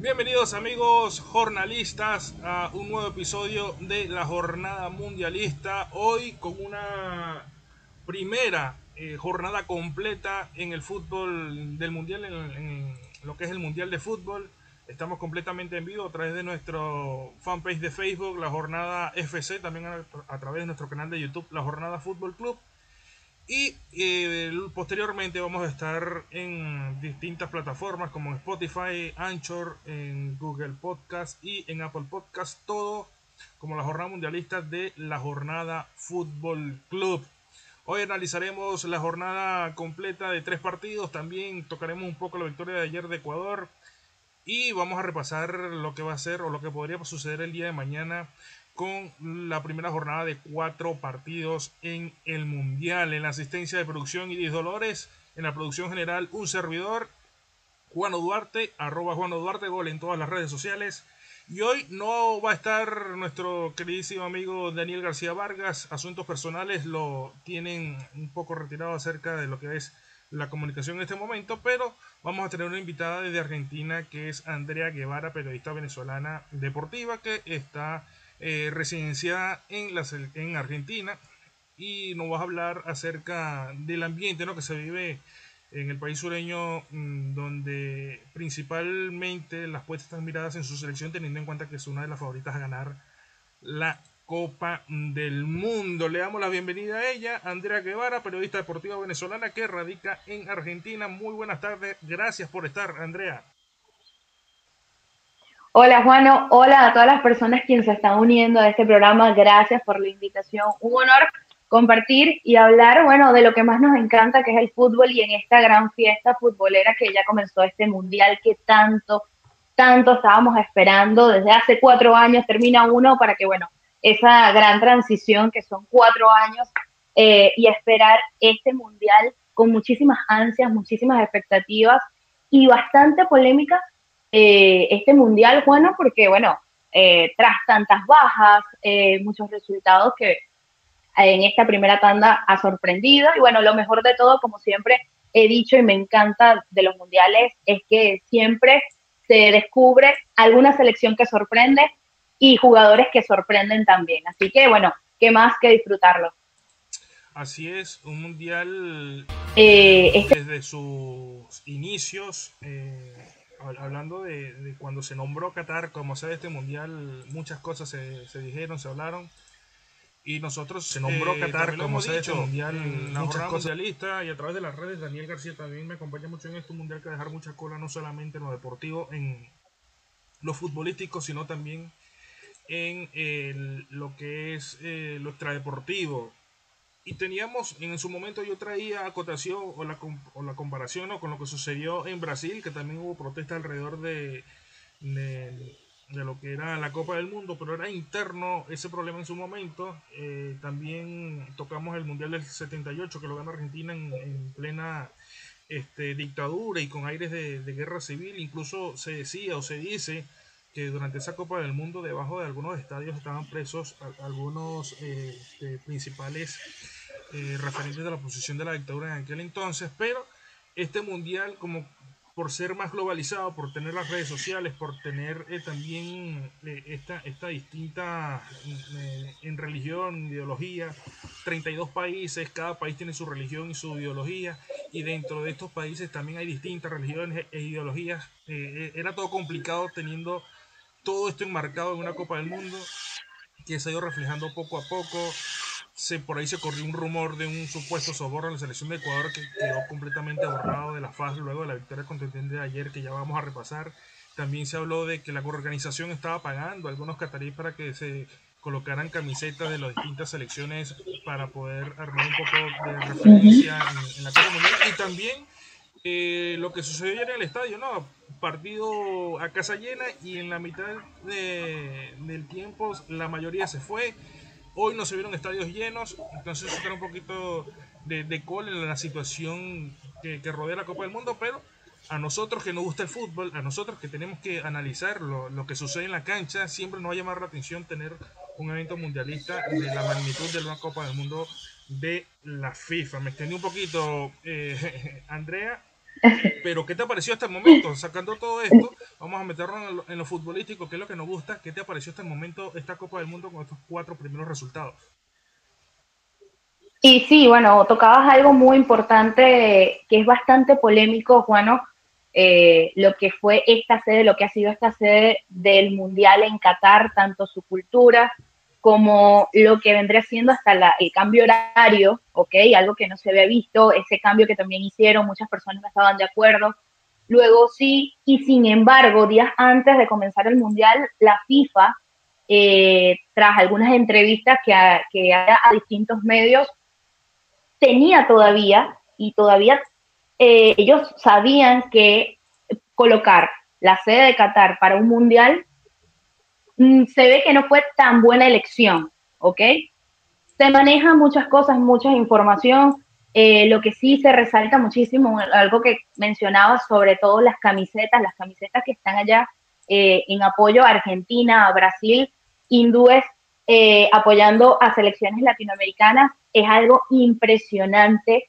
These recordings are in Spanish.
Bienvenidos amigos jornalistas a un nuevo episodio de la jornada mundialista. Hoy con una primera eh, jornada completa en el fútbol del mundial, en, lo que es el mundial de fútbol. Estamos completamente en vivo a través de nuestro fanpage de Facebook, la jornada FC, también a través de nuestro canal de YouTube, la jornada Fútbol Club. Y eh, posteriormente vamos a estar en distintas plataformas como Spotify, Anchor, en Google Podcast y en Apple Podcast, todo como la jornada mundialista de la jornada Fútbol Club. Hoy analizaremos la jornada completa de tres partidos, también tocaremos un poco la victoria de ayer de Ecuador y vamos a repasar lo que va a ser o lo que podría suceder el día de mañana con la primera jornada de cuatro partidos en el Mundial. En la asistencia de producción y Dolores, en la producción general, un servidor, Juan Duarte, arroba Juan Duarte, gol en todas las redes sociales. Y hoy no va a estar nuestro queridísimo amigo Daniel García Vargas. Asuntos personales lo tienen un poco retirado acerca de lo que es la comunicación en este momento, pero vamos a tener una invitada desde Argentina que es Andrea Guevara, periodista venezolana deportiva, que está eh, residenciada en, la, en Argentina y nos vas a hablar acerca del ambiente ¿no? que se vive en el país sureño mm, donde principalmente las puestas están miradas en su selección teniendo en cuenta que es una de las favoritas a ganar la Copa del Mundo. Le damos la bienvenida a ella, Andrea Guevara, periodista deportiva venezolana que radica en Argentina. Muy buenas tardes, gracias por estar, Andrea. Hola Juano, hola a todas las personas quienes se están uniendo a este programa. Gracias por la invitación. Un honor compartir y hablar, bueno, de lo que más nos encanta, que es el fútbol y en esta gran fiesta futbolera que ya comenzó este mundial que tanto, tanto estábamos esperando desde hace cuatro años. Termina uno para que, bueno, esa gran transición que son cuatro años eh, y esperar este mundial con muchísimas ansias, muchísimas expectativas y bastante polémica eh, este mundial, bueno, porque bueno, eh, tras tantas bajas, eh, muchos resultados que en esta primera tanda ha sorprendido y bueno, lo mejor de todo, como siempre he dicho y me encanta de los mundiales, es que siempre se descubre alguna selección que sorprende y jugadores que sorprenden también. Así que bueno, qué más que disfrutarlo. Así es, un mundial este desde sus inicios hablando de, cuando se nombró Qatar como sede de este mundial, muchas cosas se, se dijeron, se hablaron. Y nosotros se nombró eh, Qatar como sede de este mundial, muchas cosas. y a través de las redes, Daniel García también me acompaña mucho en este mundial que dejar mucha cola, no solamente en lo deportivo, en lo futbolístico, sino también en lo que es eh, lo extradeportivo, y teníamos, en su momento yo traía acotación o la, o la comparación con lo que sucedió en Brasil, que también hubo protesta alrededor de, de, lo que era la Copa del Mundo, pero era interno ese problema en su momento. Eh, también tocamos el Mundial del 78, que lo ganó Argentina en, plena este, dictadura y con aires de guerra civil. Incluso se decía o se dice que durante esa Copa del Mundo debajo de algunos estadios estaban presos algunos eh, este, principales eh, referentes de la posición de la dictadura en aquel entonces, pero este mundial como por ser más globalizado, por tener las redes sociales, por tener eh, también esta, esta distinta en religión, ideología, 32 países, cada país tiene su religión y su ideología, y dentro de estos países también hay distintas religiones e ideologías, era todo complicado teniendo todo esto enmarcado en una Copa del Mundo que se ha ido reflejando poco a poco. Se, por ahí se corrió un rumor de un supuesto soborno en la selección de Ecuador que quedó completamente borrado de la faz luego de la victoria contendiente de ayer que ya vamos a repasar. También se habló de que la organización estaba pagando a algunos cataríes para que se colocaran camisetas de las distintas selecciones para poder armar un poco de referencia en, la Copa Mundial. Y también eh, lo que sucedió ayer en el estadio, ¿no? partido a casa llena y en la mitad del tiempo la mayoría se fue. Hoy no se vieron estadios llenos, entonces está un poquito de, de col en la situación que, rodea la Copa del Mundo, pero a nosotros que nos gusta el fútbol, a nosotros que tenemos que analizar lo, lo, que sucede en la cancha, siempre nos va a llamar la atención tener un evento mundialista de la magnitud de la Copa del Mundo de la FIFA. Me extendí un poquito, eh, Andrea, Pero ¿qué te pareció hasta el momento? Sacando todo esto, vamos a meternos en lo, futbolístico, que es lo que nos gusta. ¿Qué te pareció hasta el momento esta Copa del Mundo con estos cuatro primeros resultados? Y sí, bueno, tocabas algo muy importante que es bastante polémico, Juano, eh, lo que fue esta sede, lo que ha sido esta sede del Mundial en Qatar, tanto su cultura como lo que vendría siendo hasta el cambio horario, ¿ok? Algo que no se había visto, ese cambio que también hicieron, muchas personas no estaban de acuerdo. Luego sí, y sin embargo, días antes de comenzar el Mundial, la FIFA, eh, tras algunas entrevistas que, a, que a distintos medios, tenía todavía, y todavía eh, ellos sabían que colocar la sede de Qatar para un Mundial se ve que no fue tan buena elección, ¿ok? Se manejan muchas cosas, mucha información. Eh, lo que sí se resalta muchísimo, algo que mencionaba sobre todo las camisetas, las camisetas que están allá eh, en apoyo a Argentina, a Brasil, hindúes eh, apoyando a selecciones latinoamericanas, es algo impresionante.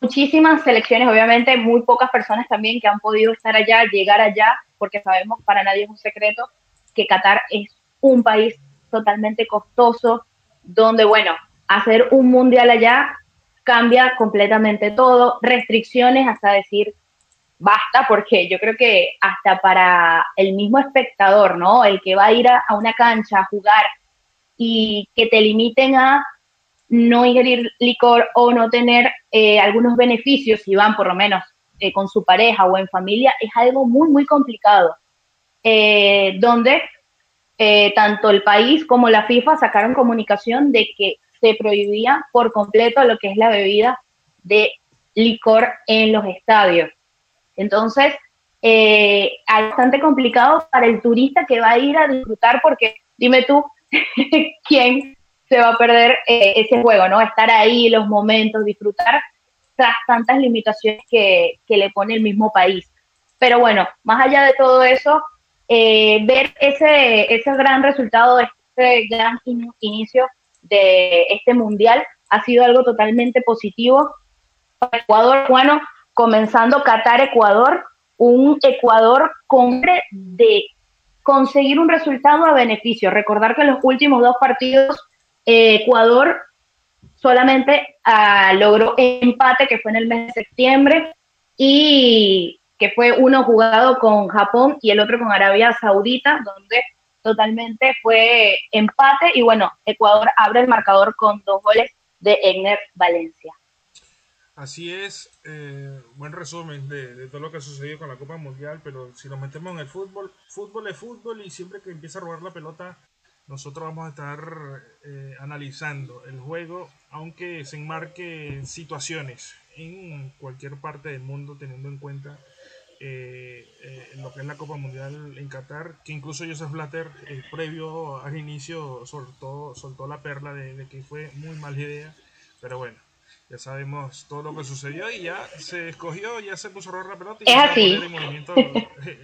muchísimas selecciones, obviamente, muy pocas personas también que han podido estar allá, llegar allá porque sabemos, para nadie es un secreto, que Qatar es un país totalmente costoso, donde, bueno, hacer un mundial allá cambia completamente todo, restricciones hasta decir basta, porque yo creo que hasta para el mismo espectador, ¿no? El que va a ir a, una cancha a jugar y que te limiten a no ingerir licor o no tener eh, algunos beneficios, si van por lo menos eh, con su pareja o en familia es algo muy, muy complicado, eh, donde eh, tanto el país como la FIFA sacaron comunicación de que se prohibía por completo lo que es la bebida de licor en los estadios. Entonces, es bastante complicado para el turista que va a ir a disfrutar porque dime tú, ¿quién se va a perder ese juego, ¿no? Estar ahí, los momentos, disfrutar tantas limitaciones que, le pone el mismo país. Pero bueno, más allá de todo eso, eh, ver ese, ese gran resultado, este gran inicio de este mundial ha sido algo totalmente positivo para Ecuador. Bueno, comenzando Qatar-Ecuador, un Ecuador con de conseguir un resultado a beneficio. Recordar que en los últimos dos partidos eh, Ecuador solamente ah, logró empate que fue en el mes de septiembre y que fue uno jugado con Japón y el otro con Arabia Saudita, donde totalmente fue empate y bueno, Ecuador abre el marcador con dos goles de Egner Valencia. Así es, eh, buen resumen de, de, todo lo que ha sucedido con la Copa Mundial, pero si nos metemos en el fútbol, fútbol es fútbol y siempre que empieza a robar la pelota nosotros vamos a estar eh, analizando el juego, aunque se enmarque en situaciones en cualquier parte del mundo, teniendo en cuenta eh, eh, lo que es la Copa Mundial en Qatar, que incluso Joseph Blatter, previo al inicio, soltó, soltó la perla de, que fue muy mala idea, pero bueno. Ya sabemos todo lo que sucedió y ya se escogió, ya se puso a robar la pelota y es así. el movimiento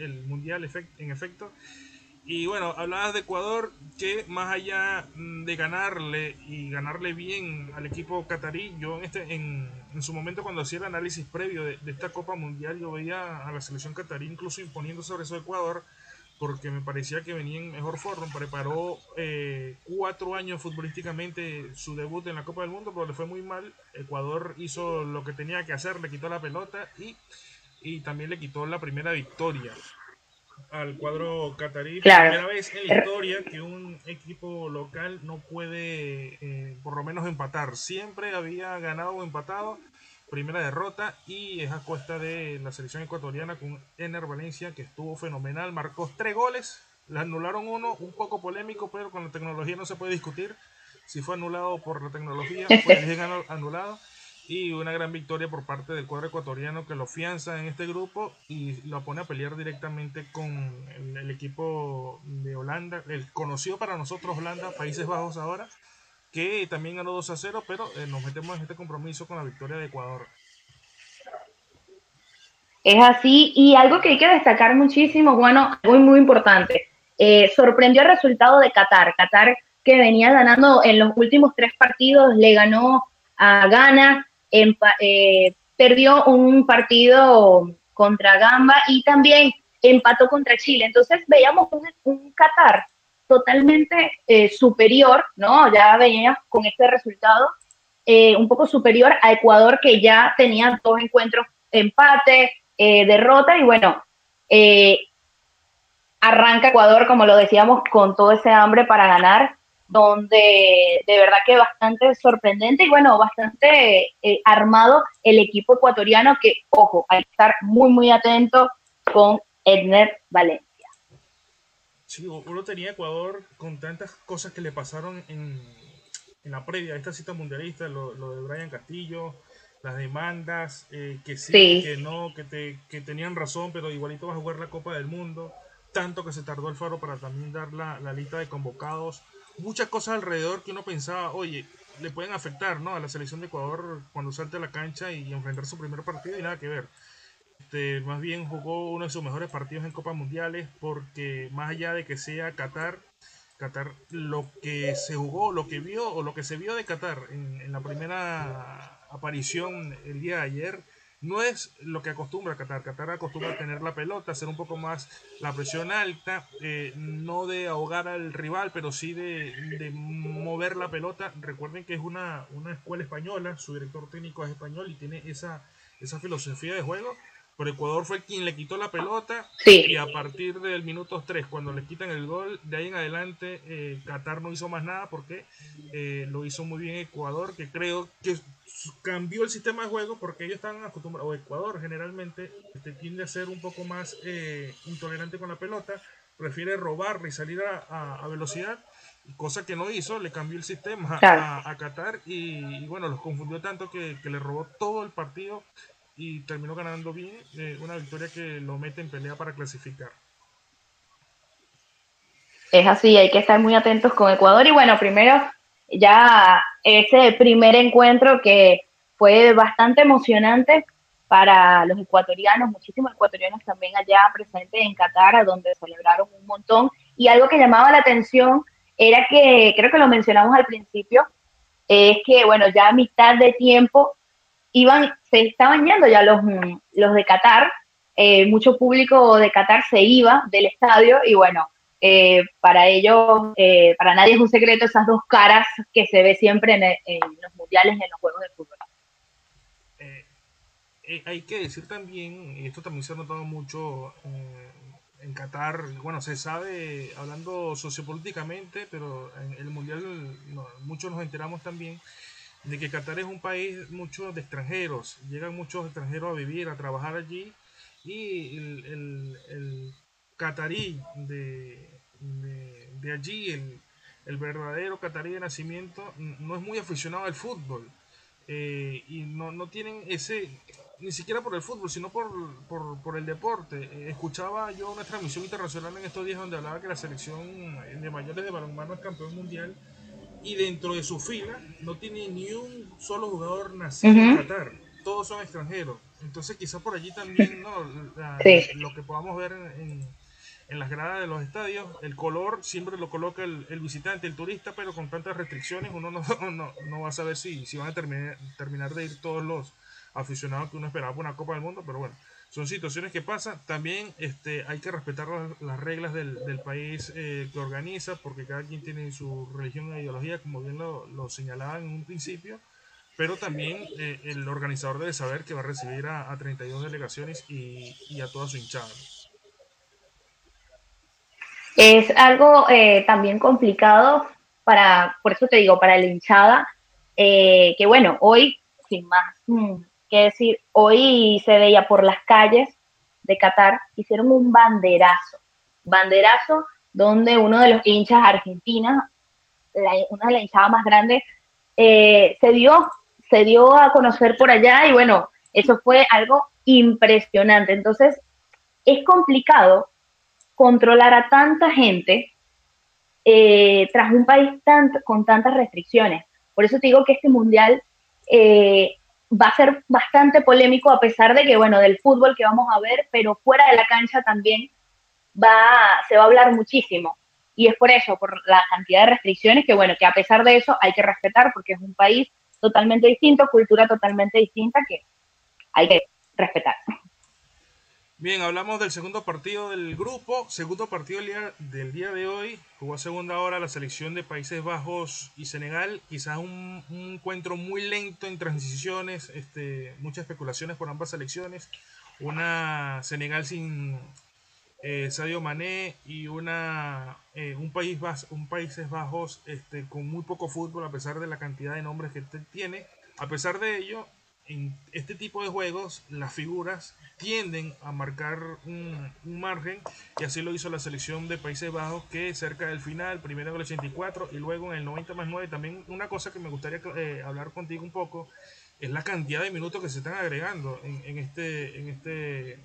el mundial en efecto. Y bueno, hablabas de Ecuador que más allá mm, de ganarle y ganarle bien al equipo catarí, yo en, este, en, su momento cuando hacía el análisis previo de, esta Copa Mundial, yo veía a la selección catarí incluso imponiendo sobre eso Ecuador, porque me parecía que venía en mejor forma. Preparó eh, cuatro años futbolísticamente su debut en la Copa del Mundo, pero le fue muy mal. Ecuador hizo lo que tenía que hacer, le quitó la pelota y, y también le quitó la primera victoria al cuadro catarí. Primera vez en la historia que un equipo local no puede eh, por lo menos empatar. Siempre había ganado o empatado. Primera derrota y es a cuesta de la selección ecuatoriana con Ener Valencia que estuvo fenomenal. Marcó tres goles. Le anularon uno, un poco polémico, pero con la tecnología no se puede discutir. Si fue anulado por la tecnología, fue anulado y una gran victoria por parte del cuadro ecuatoriano que lo fianza en este grupo y lo pone a pelear directamente con el, equipo de Holanda, el conocido para nosotros Holanda, Países Bajos ahora, que también ganó 2 a 0, pero eh, nos metemos en este compromiso con la victoria de Ecuador. Es así, y algo que hay que destacar muchísimo, bueno, muy, muy importante, eh, sorprendió el resultado de Qatar. Qatar que venía ganando en los últimos tres partidos, le ganó a Ghana, eh, perdió un partido contra Gamba y también empató contra Chile. Entonces veíamos un, Qatar totalmente eh, superior, ¿no? Ya veíamos con este resultado eh, un poco superior a Ecuador que ya tenía dos encuentros empate, derrota y bueno, arranca Ecuador, como lo decíamos, con todo ese hambre para ganar, donde de verdad que bastante sorprendente y bueno, bastante armado el equipo ecuatoriano que, ojo, hay que estar muy, muy atento con Edner Valencia. Sí, uno tenía Ecuador con tantas cosas que le pasaron en, la previa de esta cita mundialista, lo, de Brian Castillo, las demandas, eh, que sí, que no, que, te, que tenían razón, pero igualito va a jugar la Copa del Mundo, tanto que se tardó el Faro para también dar la, la lista de convocados, muchas cosas alrededor que uno pensaba, oye, le pueden afectar ¿no? a la selección de Ecuador cuando salte a la cancha y enfrentar su primer partido y nada que ver. Este, más bien jugó uno de sus mejores partidos en Copa Mundiales porque más allá de que sea Qatar, Qatar lo que se jugó, lo que vio o lo que se vio de Qatar en, la primera aparición el día de ayer no es lo que acostumbra Qatar. Qatar acostumbra tener la pelota, hacer un poco más la presión alta, eh, no de ahogar al rival, pero sí de, mover la pelota. Recuerden que es una, una escuela española, su director técnico es español y tiene esa, esa filosofía de juego pero Ecuador fue quien le quitó la pelota y a partir del minuto 3, cuando le quitan el gol, de ahí en adelante eh, Qatar no hizo más nada porque eh, lo hizo muy bien Ecuador, que creo que cambió el sistema de juego porque ellos están acostumbrados, o Ecuador generalmente este, tiende a ser un poco más eh, intolerante con la pelota, prefiere robarla y salir a, velocidad cosa que no hizo, le cambió el sistema a, Qatar y, bueno, los confundió tanto que, que, le robó todo el partido y terminó ganando bien, eh, una victoria que lo mete en pelea para clasificar. Es así, hay que estar muy atentos con Ecuador y bueno, primero ya ese primer encuentro que fue bastante emocionante para los ecuatorianos, muchísimos ecuatorianos también allá presentes en Qatar, donde celebraron un montón. Y algo que llamaba la atención era que, creo que lo mencionamos al principio, es que, bueno, ya a mitad de tiempo iban, se estaban yendo ya los, los de Qatar, eh, mucho público de Qatar se iba del estadio y bueno, eh, para ellos, eh, para nadie es un secreto esas dos caras que se ve siempre en, los mundiales y en los juegos de fútbol. hay que decir también, y esto también se ha notado mucho en Qatar, bueno, se sabe, hablando sociopolíticamente, pero en el mundial muchos nos enteramos también de que Qatar es un país mucho de extranjeros, llegan muchos extranjeros a vivir, a trabajar allí, y el, el, catarí de, de, allí, el, el, verdadero catarí de nacimiento, no es muy aficionado al fútbol. Eh, y no, no, tienen ese, ni siquiera por el fútbol, sino por, por, por el deporte. Eh, escuchaba yo una transmisión internacional en estos días donde hablaba que la selección de mayores de balonmano es campeón mundial y dentro de su fila no tiene ni un solo jugador nacido en Qatar. Todos son extranjeros. Entonces quizás por allí también ¿no? lo que podamos ver en, en, las gradas de los estadios, el color siempre lo coloca el, visitante, el turista, pero con tantas restricciones uno no, no, no va a saber si, si van a terminar, terminar de ir todos los aficionados que uno esperaba por una Copa del Mundo, pero bueno son situaciones que pasan. También este, hay que respetar las, reglas del, país eh, que organiza, porque cada quien tiene su religión e ideología, como bien lo, lo señalaba en un principio. Pero también eh, el organizador debe saber que va a recibir a, 32 delegaciones y, y, a toda su hinchada. Es algo eh, también complicado para, por eso te digo, para la hinchada, que bueno, hoy, sin más mm, que decir, hoy se veía por las calles de Qatar, hicieron un banderazo, banderazo donde uno de los hinchas argentinas, una de las hinchadas más grandes, eh, se dio, se dio a conocer por allá y bueno, eso fue algo impresionante. Entonces, es complicado controlar a tanta gente eh, tras un país tan, con tantas restricciones. Por eso te digo que este mundial eh, va a ser bastante polémico a pesar de que, bueno, del fútbol que vamos a ver, pero fuera de la cancha también va, se va a hablar muchísimo. Y es por eso, por la cantidad de restricciones, que bueno, que a pesar de eso hay que respetar porque es un país totalmente distinto, cultura totalmente distinta, que hay que respetar. Bien, hablamos del segundo partido del grupo. Segundo partido del día, del día de hoy. Jugó a segunda hora la selección de Países Bajos y Senegal. Quizás un, encuentro muy lento en transiciones. Este, muchas especulaciones por ambas selecciones. Una Senegal sin eh, Sadio Mané y una, eh, un, país un Países Bajos este, con muy poco fútbol a pesar de la cantidad de nombres que tiene. A pesar de ello, en este tipo de juegos las figuras tienden a marcar un, margen y así lo hizo la selección de Países Bajos que cerca del final, primero en el 84 y luego en el 90 más 9, también una cosa que me gustaría eh, hablar contigo un poco es la cantidad de minutos que se están agregando en, este en este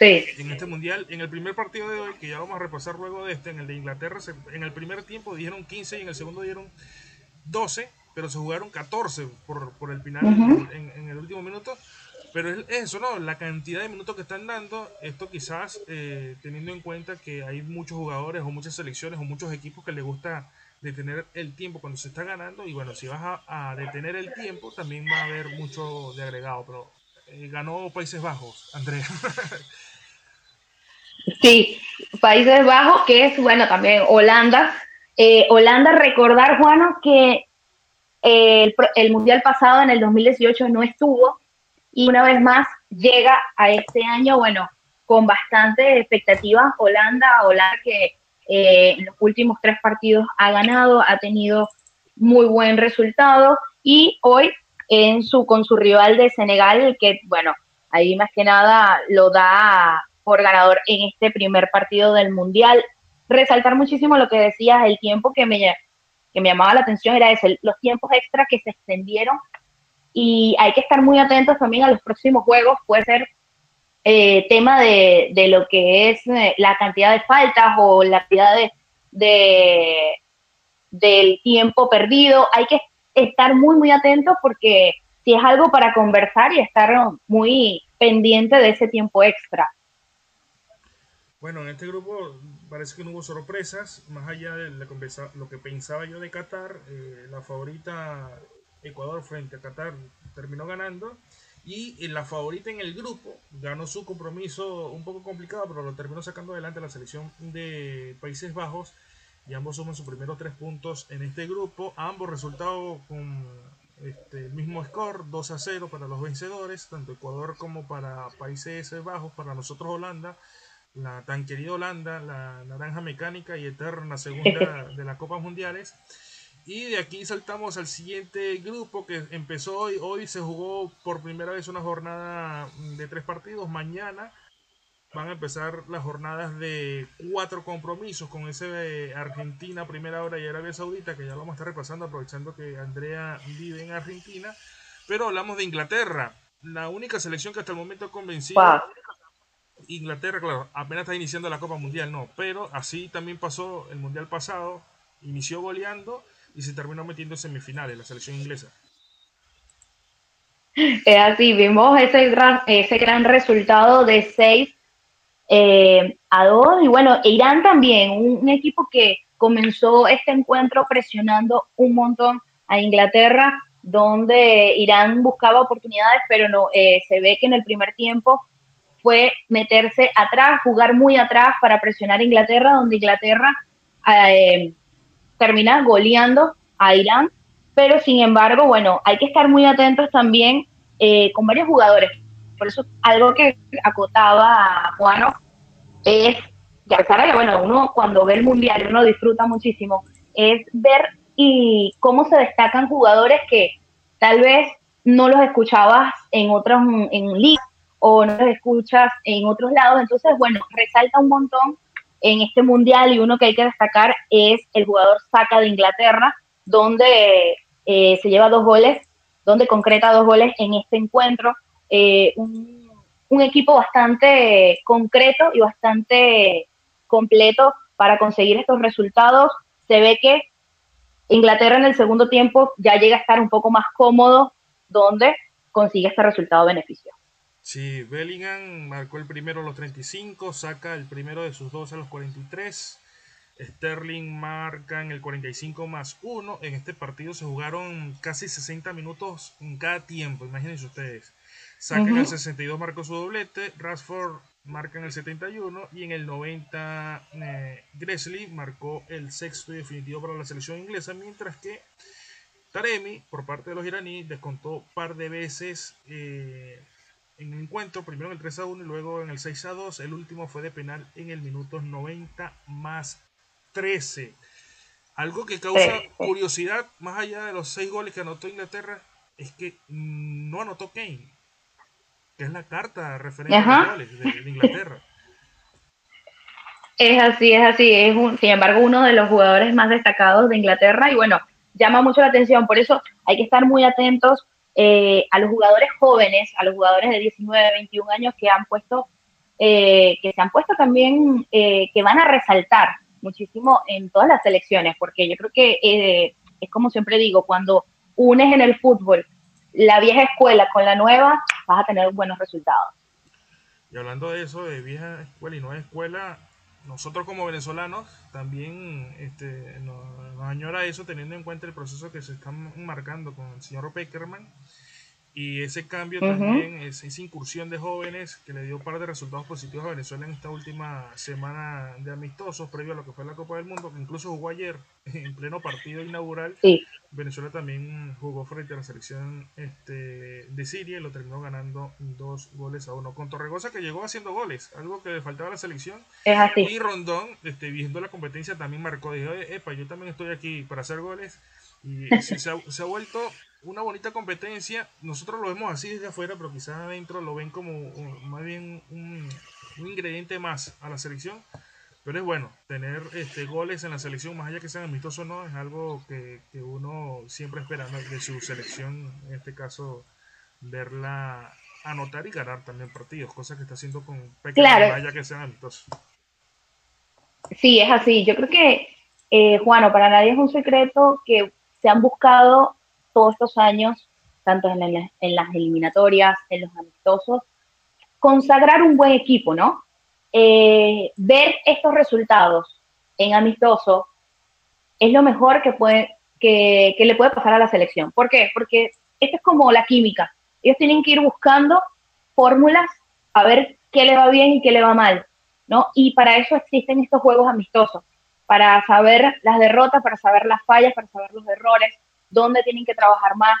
en este mundial. En el primer partido de hoy, que ya vamos a repasar luego de este, en el de Inglaterra, en el primer tiempo dijeron 15 y en el segundo dieron 12 pero se jugaron 14 por, por el final en, el último minuto. Pero es eso, ¿no? La cantidad de minutos que están dando, esto quizás eh, teniendo en cuenta que hay muchos jugadores o muchas selecciones o muchos equipos que les gusta detener el tiempo cuando se está ganando. Y bueno, si vas a, detener el tiempo, también va a haber mucho de agregado. Pero eh, ganó Países Bajos, Andrea. Sí, Países Bajos, que es, bueno, también Holanda. Eh, Holanda, recordar, Juano, que el, Mundial pasado en el 2018 no estuvo y una vez más llega a este año, bueno, con bastante expectativas. Holanda, Holanda que eh, en los últimos tres partidos ha ganado, ha tenido muy buen resultado y hoy en su, con su rival de Senegal, que bueno, ahí más que nada lo da por ganador en este primer partido del Mundial. Resaltar muchísimo lo que decías, el tiempo que me, que me llamaba la atención era ese, los tiempos extra que se extendieron. Y hay que estar muy atentos también a los próximos juegos, puede ser eh, tema de, lo que es eh, la cantidad de faltas o la cantidad de, del tiempo perdido, hay que estar muy, muy atentos porque si es algo para conversar y estar muy pendiente de ese tiempo extra. Bueno, en este grupo parece que no hubo sorpresas, más allá de lo que pensaba yo de Qatar, eh, la favorita Ecuador frente a Qatar terminó ganando y la favorita en el grupo ganó su compromiso un poco complicado, pero lo terminó sacando adelante la selección de Países Bajos y ambos suman sus primeros tres puntos en este grupo, ambos resultados con este, el mismo score, 2 a 0 para los vencedores, tanto Ecuador como para Países Bajos, para nosotros Holanda la tan querida Holanda, la naranja mecánica y eterna segunda de las Copas Mundiales. Y de aquí saltamos al siguiente grupo que empezó hoy. Hoy se jugó por primera vez una jornada de tres partidos. Mañana van a empezar las jornadas de cuatro compromisos con ese de Argentina, primera hora y Arabia Saudita, que ya lo vamos a estar repasando aprovechando que Andrea vive en Argentina. Pero hablamos de Inglaterra, la única selección que hasta el momento ha convencido. Inglaterra, claro, apenas está iniciando la Copa Mundial, no, pero así también pasó el Mundial pasado, inició goleando y se terminó metiendo en semifinales, la selección inglesa. Es así, vimos ese gran, ese gran resultado de 6 eh, a 2 y bueno, Irán también, un, equipo que comenzó este encuentro presionando un montón a Inglaterra, donde Irán buscaba oportunidades, pero no, eh, se ve que en el primer tiempo fue meterse atrás, jugar muy atrás para presionar a Inglaterra, donde Inglaterra eh, termina goleando a Irán. Pero sin embargo, bueno, hay que estar muy atentos también eh, con varios jugadores. Por eso algo que acotaba Juano es, ya que bueno, uno cuando ve el mundial, uno disfruta muchísimo, es ver y cómo se destacan jugadores que tal vez no los escuchabas en otros en ligas o no los escuchas en otros lados. Entonces, bueno, resalta un montón en este mundial y uno que hay que destacar es el jugador Saca de Inglaterra, donde eh, se lleva dos goles, donde concreta dos goles en este encuentro. Eh, un, un, equipo bastante concreto y bastante completo para conseguir estos resultados. Se ve que Inglaterra en el segundo tiempo ya llega a estar un poco más cómodo, donde consigue este resultado beneficioso. Sí, Bellingham marcó el primero a los 35, saca el primero de sus dos a los 43. Sterling marca en el 45 más 1. En este partido se jugaron casi 60 minutos en cada tiempo, imagínense ustedes. Saka en el 62 marcó su doblete, Rashford marca en el 71 y en el 90 eh, Gresley marcó el sexto y definitivo para la selección inglesa, mientras que Taremi, por parte de los iraníes, descontó un par de veces eh, en el encuentro, primero en el 3 a 1 y luego en el 6 a 2. El último fue de penal en el minuto 90 más 13. Algo que causa curiosidad, más allá de los 6 goles que anotó Inglaterra, es que no anotó Kane, que es la carta referente a los goles de, Inglaterra. Es así, es así. Es un, sin embargo, uno de los jugadores más destacados de Inglaterra y bueno, llama mucho la atención. Por eso hay que estar muy atentos eh, a los jugadores jóvenes, a los jugadores de 19, 21 años que han puesto, eh, que se han puesto también, eh, que van a resaltar muchísimo en todas las selecciones, porque yo creo que es como siempre digo, cuando unes en el fútbol la vieja escuela con la nueva, vas a tener buenos resultados. Y hablando de eso, de vieja escuela y nueva escuela, nosotros como venezolanos también este, nos, añora eso teniendo en cuenta el proceso que se está marcando con el señor Peckerman y ese cambio también, esa, incursión de jóvenes que le dio un par de resultados positivos a Venezuela en esta última semana de amistosos previo a lo que fue la Copa del Mundo, que incluso jugó ayer en pleno partido inaugural. Venezuela también jugó frente a la selección este, de Siria y lo terminó ganando dos goles a uno. Con Torregosa que llegó haciendo goles, algo que le faltaba a la selección. Y Rondón, este, viendo la competencia, también marcó, dijo, epa, yo también estoy aquí para hacer goles. Y se ha vuelto una bonita competencia. Nosotros lo vemos así desde afuera, pero quizás adentro lo ven como más bien un, ingrediente más a la selección. Pero es bueno, tener este, goles en la selección, más allá que sean amistosos o no, es algo que, uno siempre espera de su selección, en este caso, verla anotar y ganar también partidos, cosa que está haciendo con pequeños, más allá que sean amistosos. Sí, es así. Yo creo que, eh, Juano, para nadie es un secreto que se han buscado todos estos años, tanto en, las eliminatorias, en los amistosos, consagrar un buen equipo, ¿no? Eh, ver estos resultados en amistoso es lo mejor que, puede, que, le puede pasar a la selección. ¿Por qué? Porque esto es como la química. Ellos tienen que ir buscando fórmulas a ver qué le va bien y qué le va mal, ¿no? Y para eso existen estos juegos amistosos, para saber las derrotas, para saber las fallas, para saber los errores, dónde tienen que trabajar más.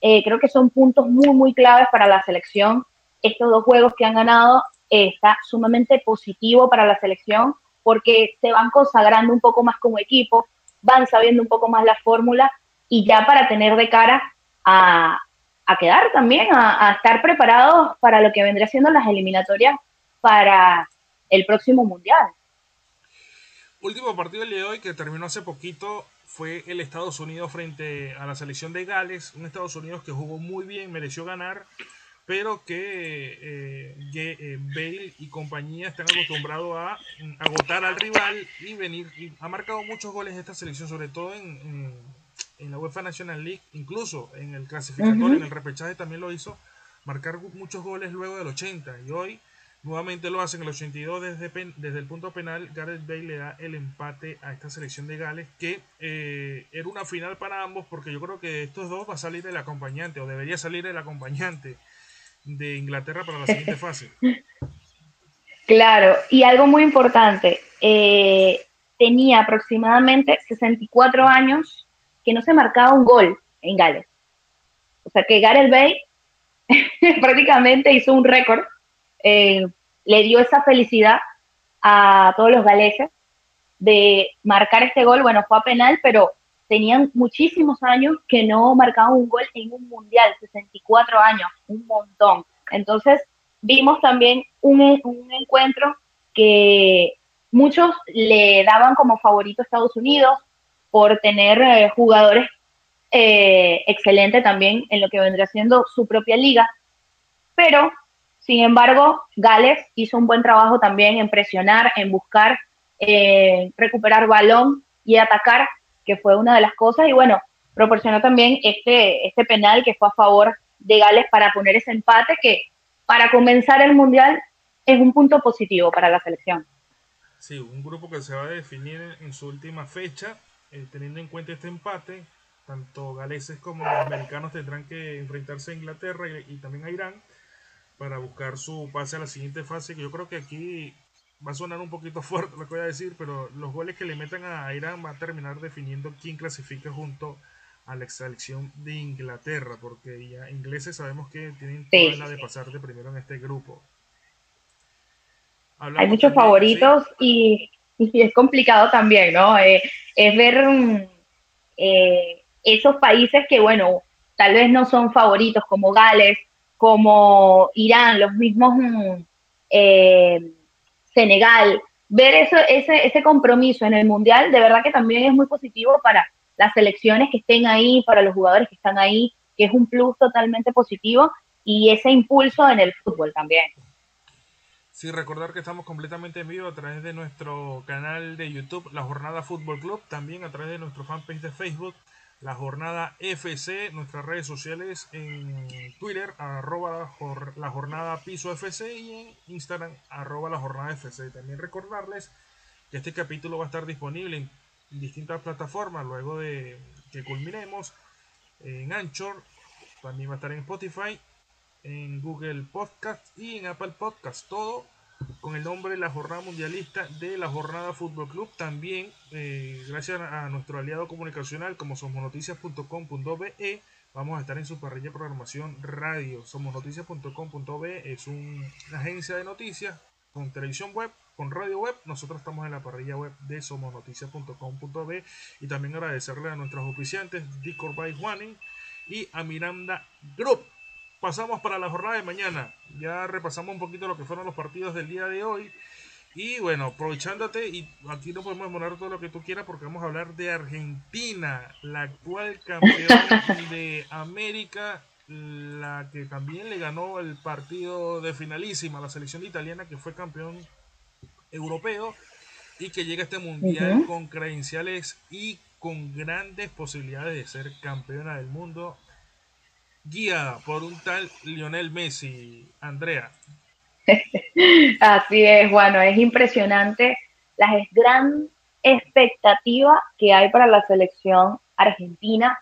Eh, creo que son puntos muy, muy claves para la selección. Estos dos juegos que han ganado eh, está sumamente positivo para la selección porque se van consagrando un poco más como equipo, van sabiendo un poco más la fórmula y ya para tener de cara a, quedar también, a, a, estar preparados para lo que vendría siendo las eliminatorias para el próximo mundial. Último partido del día de hoy que terminó hace poquito fue el Estados Unidos frente a la selección de Gales, un Estados Unidos que jugó muy bien, mereció ganar, pero que eh, eh, Bale y compañía están acostumbrados a agotar al rival y venir. Y ha marcado muchos goles esta selección, sobre todo en, la UEFA National League, incluso en el clasificador, en el repechaje también lo hizo, marcar muchos goles luego del 80. Y hoy Nuevamente lo hacen en el 82 desde, desde el punto penal. Gareth Bale le da el empate a esta selección de Gales, que eh, era una final para ambos, porque yo creo que estos dos va a salir el acompañante, o debería salir el acompañante de Inglaterra para la siguiente fase. Claro, y algo muy importante, eh, tenía aproximadamente 64 años que no se marcaba un gol en Gales. O sea que Gareth Bale prácticamente hizo un récord eh, le dio esa felicidad a todos los galeses de marcar este gol. Bueno, fue a penal, pero tenían muchísimos años que no marcaban un gol en un mundial, 64 años, un montón. Entonces, vimos también un, encuentro que muchos le daban como favorito a Estados Unidos por tener eh, jugadores eh, excelentes también en lo que vendría siendo su propia liga, pero sin embargo, Gales hizo un buen trabajo también en presionar, en buscar eh, recuperar balón y atacar, que fue una de las cosas. Y bueno, proporcionó también este, este penal que fue a favor de Gales para poner ese empate que para comenzar el Mundial es un punto positivo para la selección. Sí, un grupo que se va a definir en su última fecha, eh, teniendo en cuenta este empate, tanto galeses como americanos tendrán que enfrentarse a Inglaterra y también a Irán para buscar su pase a la siguiente fase, que yo creo que aquí va a sonar un poquito fuerte lo que voy a decir, pero los goles que le metan a Irán va a terminar definiendo quién clasifica junto a la selección de Inglaterra, porque ya ingleses sabemos que tienen toda la de pasar de primero en este grupo. Hay muchos favoritos y, es complicado también, ¿no? Eh, es ver mm, eh, esos países que, bueno, tal vez no son favoritos, como Gales, como Irán, los mismos mm, eh, Senegal, ver eso, ese, ese compromiso en el Mundial, de verdad que también es muy positivo para las selecciones que estén ahí, para los jugadores que están ahí, que es un plus totalmente positivo y ese impulso en el fútbol también. Sí, recordar que estamos completamente en vivo a través de nuestro canal de YouTube, La Jornada Fútbol Club, también a través de nuestro fanpage de Facebook, La Jornada FC, nuestras redes sociales en Twitter, arroba La Jornada Piso FC y en Instagram, arroba La Jornada FC. También recordarles que este capítulo va a estar disponible en distintas plataformas luego de que culminemos en Anchor, también va a estar en Spotify en Google Podcast y en Apple Podcast. Todo con el nombre de la jornada mundialista de la jornada Fútbol Club. También, eh, gracias a nuestro aliado comunicacional como somosnoticias.com.be, vamos a estar en su parrilla de programación radio. Somosnoticias.com.be es una agencia de noticias con televisión web, con radio web. Nosotros estamos en la parrilla web de somosnoticias.com.be y también agradecerle a nuestros oficiantes, Dicor by Juaning y a Miranda Group pasamos para la jornada de mañana. Ya repasamos un poquito lo que fueron los partidos del día de hoy. Y bueno, aprovechándote, y aquí no podemos demorar todo lo que tú quieras porque vamos a hablar de Argentina, la actual campeona de América, la que también le ganó el partido de finalísima la selección italiana que fue campeón europeo y que llega a este mundial con credenciales y con grandes posibilidades de ser campeona del mundo guiada por un tal Lionel Messi, Andrea. Así es, bueno, es impresionante la gran expectativa que hay para la selección argentina.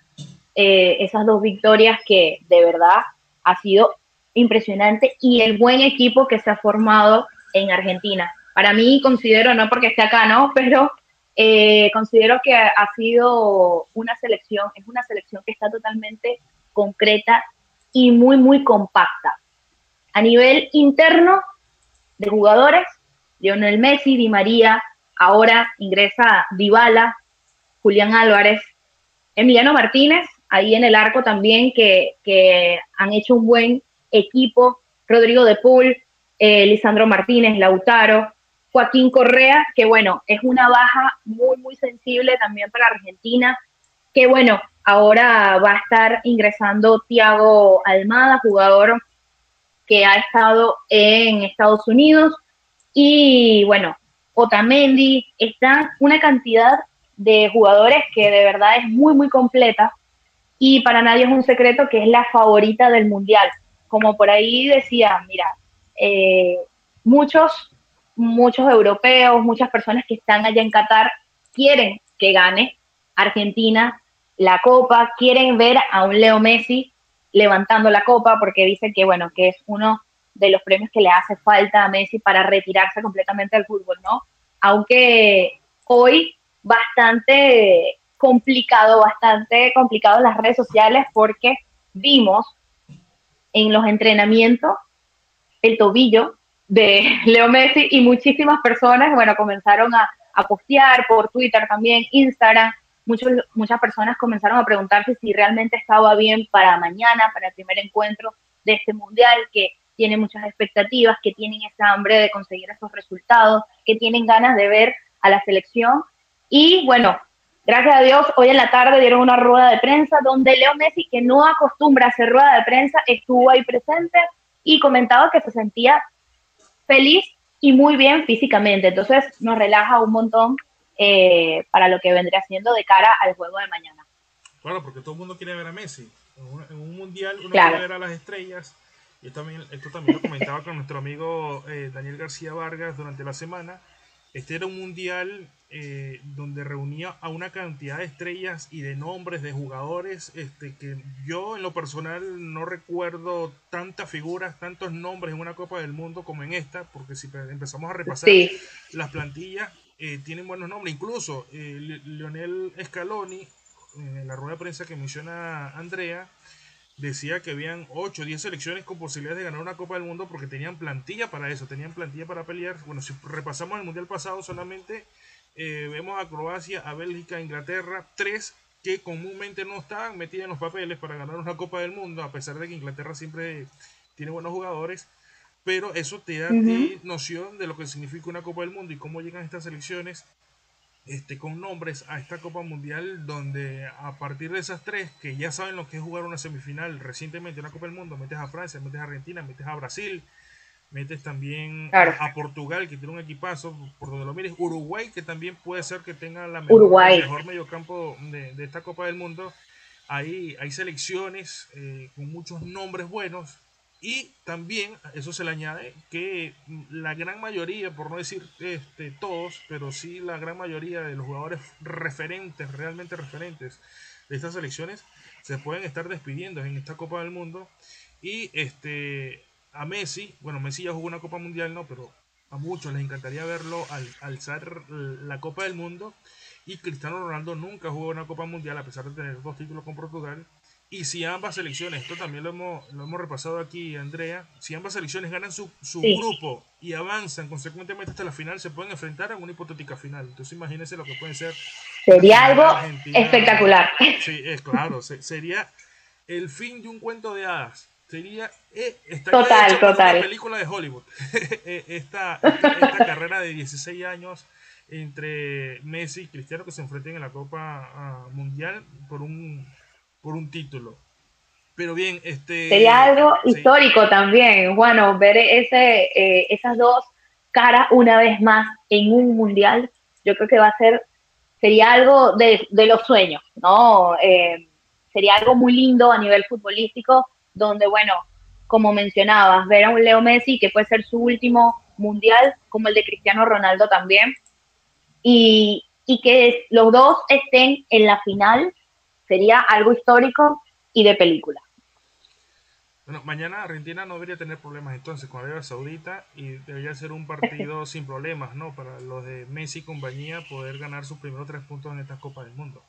Eh, esas dos victorias que de verdad ha sido impresionante y el buen equipo que se ha formado en Argentina. Para mí considero, no porque esté acá, ¿no? Pero eh, considero que ha sido una selección, es una selección que está totalmente concreta y muy, muy compacta. A nivel interno de jugadores, Lionel Messi, Di María, ahora ingresa Dybala, Julián Álvarez, Emiliano Martínez, ahí en el arco también que, han hecho un buen equipo, Rodrigo de Pool, eh, Lisandro Martínez, Lautaro, Joaquín Correa, que bueno, es una baja muy, muy sensible también para Argentina, que bueno, Ahora va a estar ingresando Tiago Almada, jugador que ha estado en Estados Unidos. Y bueno, Otamendi, está una cantidad de jugadores que de verdad es muy, muy completa. Y para nadie es un secreto que es la favorita del Mundial. Como por ahí decía, mira, eh, muchos, muchos europeos, muchas personas que están allá en Qatar quieren que gane Argentina la copa, quieren ver a un Leo Messi levantando la copa porque dicen que, bueno, que es uno de los premios que le hace falta a Messi para retirarse completamente del fútbol, ¿no? Aunque hoy bastante complicado, bastante complicado las redes sociales porque vimos en los entrenamientos el tobillo de Leo Messi y muchísimas personas, bueno, comenzaron a, a postear por Twitter también, Instagram, muchos, muchas personas comenzaron a preguntarse si realmente estaba bien para mañana, para el primer encuentro de este mundial, que tiene muchas expectativas, que tienen esa hambre de conseguir esos resultados, que tienen ganas de ver a la selección. Y bueno, gracias a Dios, hoy en la tarde dieron una rueda de prensa donde Leo Messi, que no acostumbra a hacer rueda de prensa, estuvo ahí presente y comentaba que se sentía feliz y muy bien físicamente. Entonces nos relaja un montón eh, para lo que vendría siendo de cara al juego de mañana. Claro, porque todo el mundo quiere ver a Messi. En un, mundial uno quiere ver a las estrellas. Y también, esto también lo comentaba con nuestro amigo eh, Daniel García Vargas durante la semana. Este era un mundial eh, donde reunía a una cantidad de estrellas y de nombres de jugadores este, que yo en lo personal no recuerdo tantas figuras, tantos nombres en una Copa del Mundo como en esta, porque si empezamos a repasar las plantillas, eh, tienen buenos nombres. Incluso eh, Lionel Scaloni, en la rueda de prensa que menciona Andrea, decía que habían 8 o 10 selecciones con posibilidades de ganar una Copa del Mundo porque tenían plantilla para eso, tenían plantilla para pelear. Bueno, si repasamos el Mundial pasado solamente eh, vemos a Croacia, a Bélgica, a Inglaterra, tres que comúnmente no estaban metidas en los papeles para ganar una Copa del Mundo, a pesar de que Inglaterra siempre tiene buenos jugadores, pero eso te da noción de lo que significa una Copa del Mundo y cómo llegan estas selecciones este, con nombres a esta Copa Mundial, donde a partir de esas tres, que ya saben lo que es jugar una semifinal recientemente, una Copa del Mundo, metes a Francia, metes a Argentina, metes a Brasil, metes también a, Portugal, que tiene un equipazo, por donde lo mires, Uruguay, que también puede ser que tenga la mejor, el mejor mediocampo de, de, esta Copa del Mundo. Hay, hay selecciones eh, con muchos nombres buenos y también eso se le añade que la gran mayoría, por no decir este, todos, pero sí la gran mayoría de los jugadores referentes, realmente referentes de estas selecciones, se pueden estar despidiendo en esta Copa del Mundo. Y este a Messi, bueno, Messi ya jugó una Copa Mundial, no, pero a muchos les encantaría verlo al alzar la Copa del Mundo. Y Cristiano Ronaldo nunca jugó una Copa Mundial a pesar de tener dos títulos con Portugal. Y si ambas selecciones, esto también lo hemos, lo hemos repasado aquí, Andrea, si ambas selecciones ganan su, su grupo y avanzan consecuentemente hasta la final, se pueden enfrentar a una hipotética final. Entonces imagínense lo que puede ser. Sería algo espectacular. Sí, es claro, sería el fin de un cuento de hadas. Sería eh, total, total. una película de Hollywood. Eh, esta, esta, carrera de 16 años entre Messi y Cristiano que se enfrenten en la Copa ah, Mundial por un por un título. Pero bien, este... Sería algo histórico también, bueno, ver ese, eh, esas dos caras una vez más en un mundial, yo creo que va a ser, sería algo de, los sueños, ¿no? Eh, sería algo muy lindo a nivel futbolístico, donde, bueno, como mencionabas, ver a un Leo Messi que puede ser su último mundial, como el de Cristiano Ronaldo también, y, y que los dos estén en la final Sería algo histórico y de película. Bueno, mañana Argentina no debería tener problemas entonces con Arabia Saudita y debería ser un partido sin problemas, ¿no? Para los de Messi y compañía poder ganar sus primeros tres puntos en esta Copa del Mundo.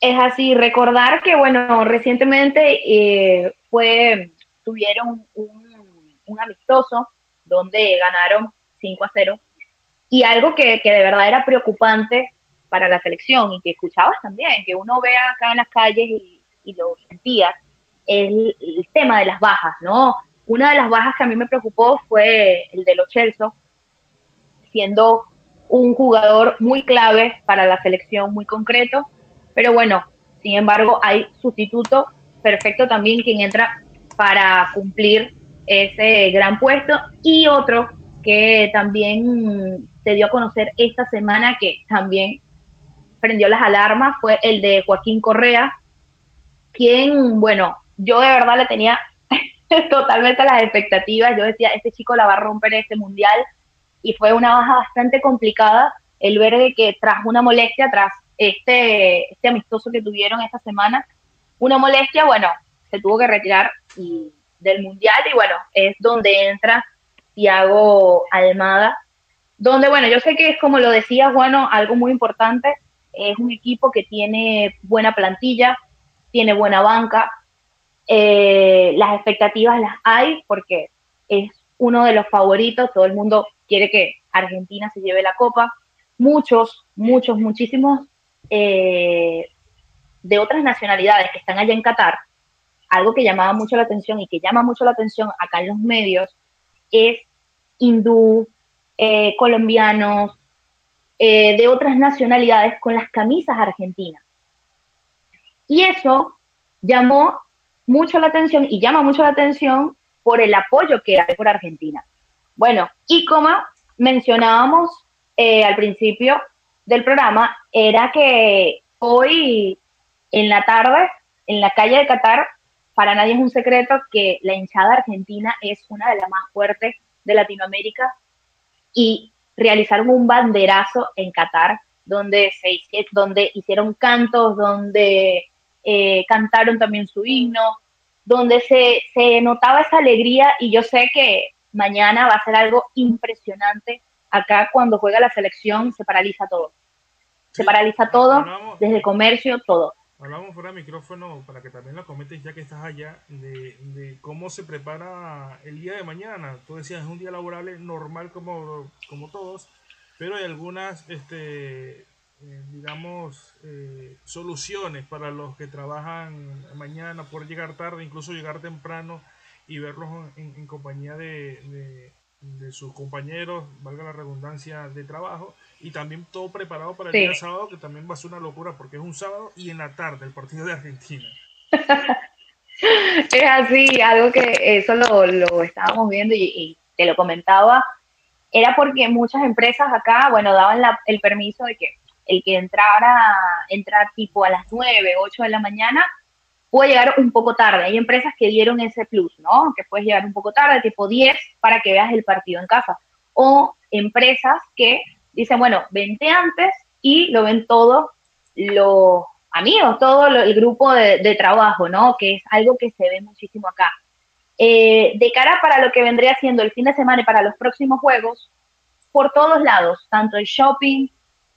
Es así, recordar que, bueno, recientemente eh, fue, tuvieron un, un, amistoso donde ganaron 5 a 0 y algo que, que de verdad era preocupante para la selección y que escuchabas también, que uno vea acá en las calles y, lo sentía, el, el, tema de las bajas, ¿no? Una de las bajas que a mí me preocupó fue el de los Chelsea, siendo un jugador muy clave para la selección, muy concreto, pero bueno, sin embargo, hay sustituto perfecto también quien entra para cumplir ese gran puesto y otro que también se dio a conocer esta semana que también prendió las alarmas fue el de Joaquín Correa, quien, bueno, yo de verdad le tenía totalmente las expectativas. Yo decía, este chico la va a romper este mundial. Y fue una baja bastante complicada el ver de que tras una molestia, tras este, este amistoso que tuvieron esta semana, una molestia, bueno, se tuvo que retirar y, del mundial. Y bueno, es donde entra Thiago Almada. Donde, bueno, yo sé que es como lo decía, bueno, algo muy importante, es un equipo que tiene buena plantilla, tiene buena banca, eh, las expectativas las hay porque es uno de los favoritos, todo el mundo quiere que Argentina se lleve la copa, muchos, muchos, muchísimos eh, de otras nacionalidades que están allá en Qatar, algo que llamaba mucho la atención y que llama mucho la atención acá en los medios es hindú, eh, colombianos, eh, de otras nacionalidades con las camisas argentinas. Y eso llamó mucho la atención y llama mucho la atención por el apoyo que hay por Argentina. Bueno, y como mencionábamos eh, al principio del programa, era que hoy en la tarde, en la calle de Qatar, para nadie es un secreto que la hinchada argentina es una de las más fuertes de Latinoamérica y realizaron un banderazo en Qatar, donde, se, donde hicieron cantos, donde eh, cantaron también su himno, donde se, se notaba esa alegría y yo sé que mañana va a ser algo impresionante. Acá cuando juega la selección se paraliza todo. Se paraliza todo, desde comercio, todo. Hablamos fuera de micrófono para que también lo comentes ya que estás allá de, cómo se prepara el día de mañana. Tú decías, es un día laborable normal como, como todos, pero hay algunas, este, eh, digamos, eh, soluciones para los que trabajan mañana, por llegar tarde, incluso llegar temprano y verlos en, compañía de, de, sus compañeros, valga la redundancia, de trabajo, y también todo preparado para el día sábado, que también va a ser una locura porque es un sábado y en la tarde el partido de Argentina. es así, algo que eso lo, lo estábamos viendo y, y, te lo comentaba, era porque muchas empresas acá, bueno, daban la, el permiso de que el que entrara, entrar tipo a las 9, 8 de la mañana, puede llegar un poco tarde. Hay empresas que dieron ese plus, ¿no? Que puedes llegar un poco tarde, tipo 10, para que veas el partido en casa. O empresas que dicen, bueno, vente antes y lo ven todos los amigos, todo el grupo de, trabajo, ¿no? Que es algo que se ve muchísimo acá. Eh, de cara para lo que vendría siendo el fin de semana y para los próximos juegos, por todos lados, tanto el shopping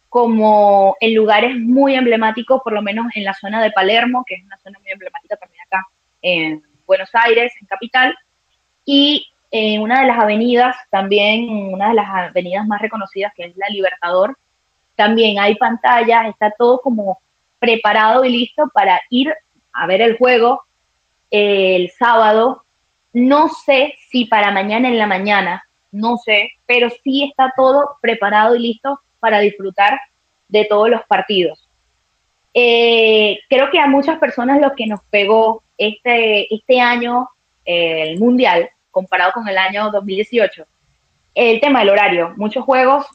como en lugares muy emblemáticos, por lo menos en la zona de Palermo, que es una zona muy emblemática también acá en Buenos Aires, en Capital, y en una de las avenidas, también una de las avenidas más reconocidas, que es la Libertador, también hay pantallas, está todo como preparado y listo para ir a ver el juego el sábado. No sé si para mañana en la mañana, no sé, pero sí está todo preparado y listo para disfrutar de todos los partidos. Eh, creo que a muchas personas lo que nos pegó este, este año, eh, el Mundial, comparado con el año 2018, el tema del horario. Muchos juegos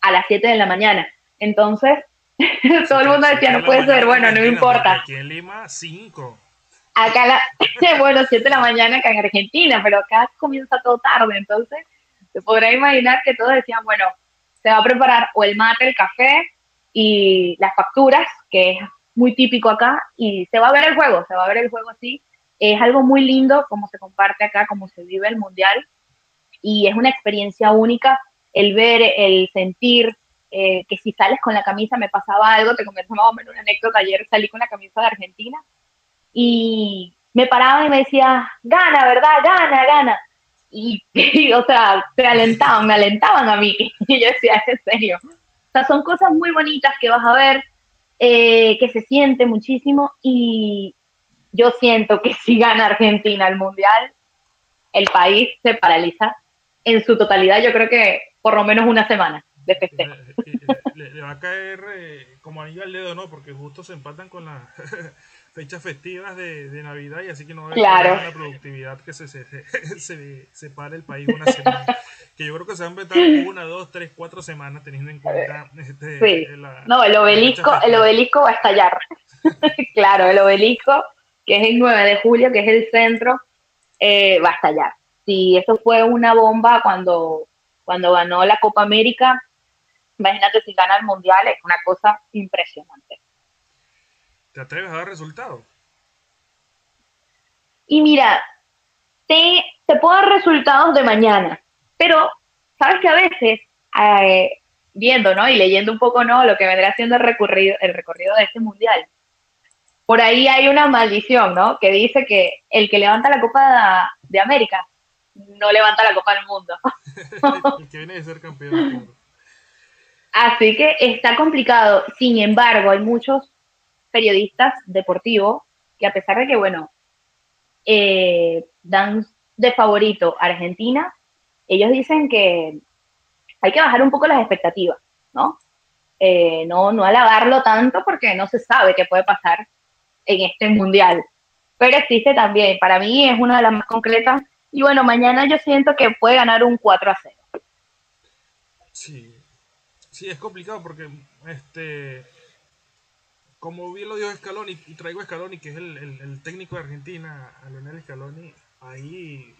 a las 7 de la mañana. Entonces, todo el mundo decía, no puede ser, bueno, no me importa. Aquí en Lima, 5. Acá, la, bueno, 7 de la mañana acá en Argentina, pero acá comienza todo tarde. Entonces, se podrá imaginar que todos decían, bueno, se va a preparar o el mate, el café y las facturas, que es muy típico acá, y se va a ver el juego, se va a ver el juego así. Es algo muy lindo como se comparte acá, como se vive el mundial, y es una experiencia única el ver, el sentir, eh, que si sales con la camisa, me pasaba algo, te comento más o anécdota, ayer salí con la camisa de Argentina, y me paraban y me decía, gana, ¿verdad? Gana, gana y, o sea, se alentaban, me alentaban a mí. Y yo decía, en serio. O sea, son cosas muy bonitas que vas a ver, eh, que se siente muchísimo y yo siento que si gana Argentina el Mundial, el país se paraliza en su totalidad, yo creo que por lo menos una semana de festejo. Le, va a caer eh, como anillo al dedo, ¿no? Porque justo se empatan con la fechas festivas de, Navidad y así que no va a haber una productividad que se, se, se, separe el país una semana. que yo creo que se van a empezar una, dos, tres, cuatro semanas teniendo en cuenta este, sí. no, el obelisco, el obelisco va a estallar. claro, el obelisco, que es el 9 de julio, que es el centro, eh, va a estallar. Si eso fue una bomba cuando, cuando ganó la Copa América, imagínate si gana el Mundial, es una cosa impresionante. ¿Te atreves a dar resultados? Y mira, te, te puedo dar resultados de mañana, pero sabes que a veces, eh, viendo, ¿no? Y leyendo un poco, ¿no? Lo que vendrá siendo el recorrido, el recorrido de este mundial. Por ahí hay una maldición, ¿no? Que dice que el que levanta la Copa de, América no levanta la Copa del Mundo. el que viene de ser campeón. Así que está complicado. Sin embargo, hay muchos periodistas deportivos que a pesar de que, bueno, eh, dan de favorito a Argentina, ellos dicen que hay que bajar un poco las expectativas, ¿no? Eh, no, no alabarlo tanto porque no se sabe qué puede pasar en este mundial. Pero existe también, para mí es una de las más concretas. Y bueno, mañana yo siento que puede ganar un 4 a 0. Sí, sí, es complicado porque este como bien lo dijo Scaloni, y traigo a Scaloni, que es el, técnico de Argentina, a Leonel Scaloni, ahí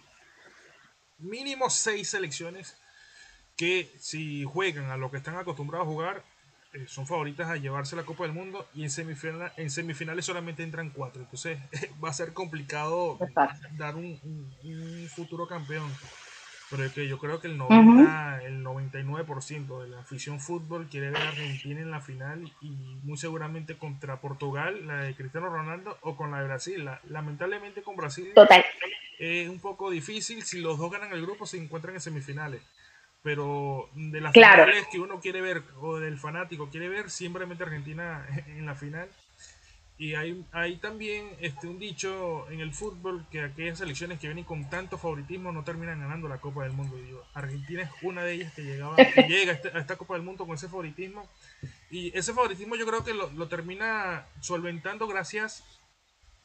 mínimo seis selecciones que si juegan a lo que están acostumbrados a jugar, eh, son favoritas a llevarse la Copa del Mundo y en, semifinal, en semifinales solamente entran cuatro. Entonces va a ser complicado dar un, futuro campeón. Pero que yo creo que el, 90, el 99% de la afición fútbol quiere ver a Argentina en la final y muy seguramente contra Portugal, la de Cristiano Ronaldo, o con la de Brasil. lamentablemente con Brasil es un poco difícil. Si los dos ganan el grupo, se encuentran en semifinales pero de las finales que uno quiere ver o del fanático quiere ver, siempre mete Argentina en la final. Y hay, hay también este, un dicho en el fútbol que aquellas selecciones que vienen con tanto favoritismo no terminan ganando la Copa del Mundo. Y Argentina es una de ellas que, llegaba, llega este, a esta, Copa del Mundo con ese favoritismo. Y ese favoritismo yo creo que lo, lo termina solventando gracias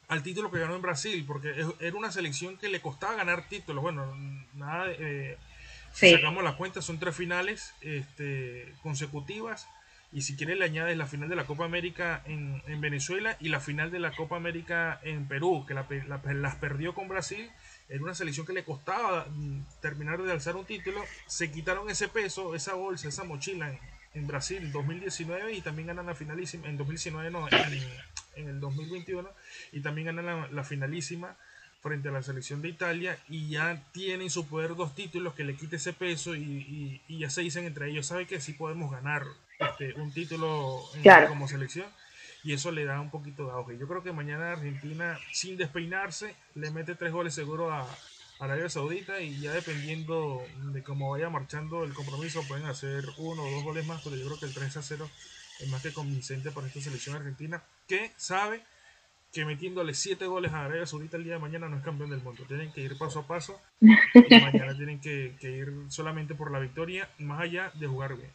al título que ganó en Brasil, porque era una selección que le costaba ganar títulos. Bueno, nada de... Eh, si sacamos las cuentas, son tres finales este, consecutivas. Y si quieres le añades la final de la Copa América en, Venezuela y la final de la Copa América en Perú, que las perdió con Brasil. Era una selección que le costaba mm, terminar de alzar un título. Se quitaron ese peso, esa bolsa, esa mochila en, Brasil en 2019 y también ganan la finalísima, en 2019 no, en, el 2021 y también ganan la, la finalísima frente a la selección de Italia y ya tienen su poder dos títulos que le quite ese peso y, ya se dicen entre ellos, sabe que sí podemos ganar este, un título como selección y eso le da un poquito de auge. Yo creo que mañana Argentina, sin despeinarse, le mete tres goles seguro a, Arabia Saudita y ya dependiendo de cómo vaya marchando el compromiso pueden hacer uno o dos goles más, pero yo creo que el 3 a 0 es más que convincente para esta selección argentina que sabe que metiéndole siete goles a Arabia Saudita el día de mañana no es campeón del mundo. Tienen que ir paso a paso y mañana tienen que, ir solamente por la victoria, más allá de jugar bien.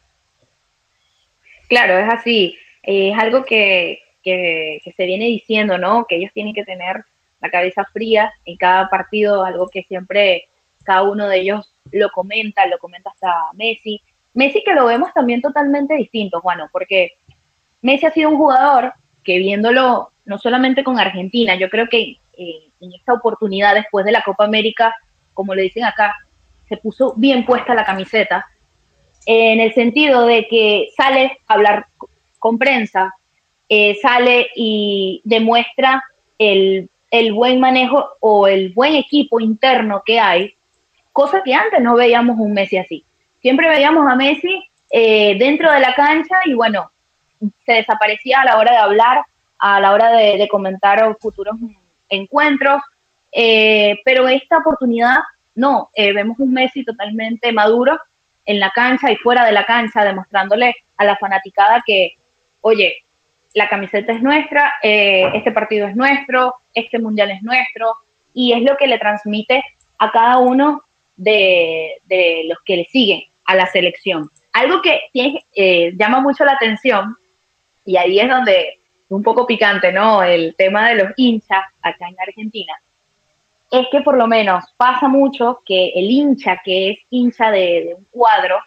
Claro, es así. es algo que, que, se viene diciendo, ¿no? Que ellos tienen que tener la cabeza fría en cada partido, algo que siempre cada uno de ellos lo comenta, lo comenta hasta Messi. Messi que lo vemos también totalmente distinto, Juan, porque Messi ha sido un jugador que viéndolo no solamente con Argentina, yo creo que eh, en esta oportunidad después de la Copa América, como le dicen acá, se puso bien puesta la camiseta, en el sentido de que sale a hablar con prensa, eh, sale y demuestra el, buen manejo o el buen equipo interno que hay, cosa que antes no veíamos un Messi así. Siempre veíamos a Messi eh, dentro de la cancha y bueno, se desaparecía a la hora de hablar, a la hora de, comentar futuros encuentros, eh, pero esta oportunidad no, eh, vemos un Messi totalmente maduro en la cancha y fuera de la cancha, demostrándole a la fanaticada que, oye, la camiseta es nuestra, eh, este partido es nuestro, este mundial es nuestro, y es lo que le transmite a cada uno de, los que le siguen a la selección. Algo que llama mucho la atención, y ahí es donde un poco picante, ¿no? El tema de los hinchas acá en Argentina. Es que por lo menos pasa mucho que el hincha que es hincha de, un cuadro,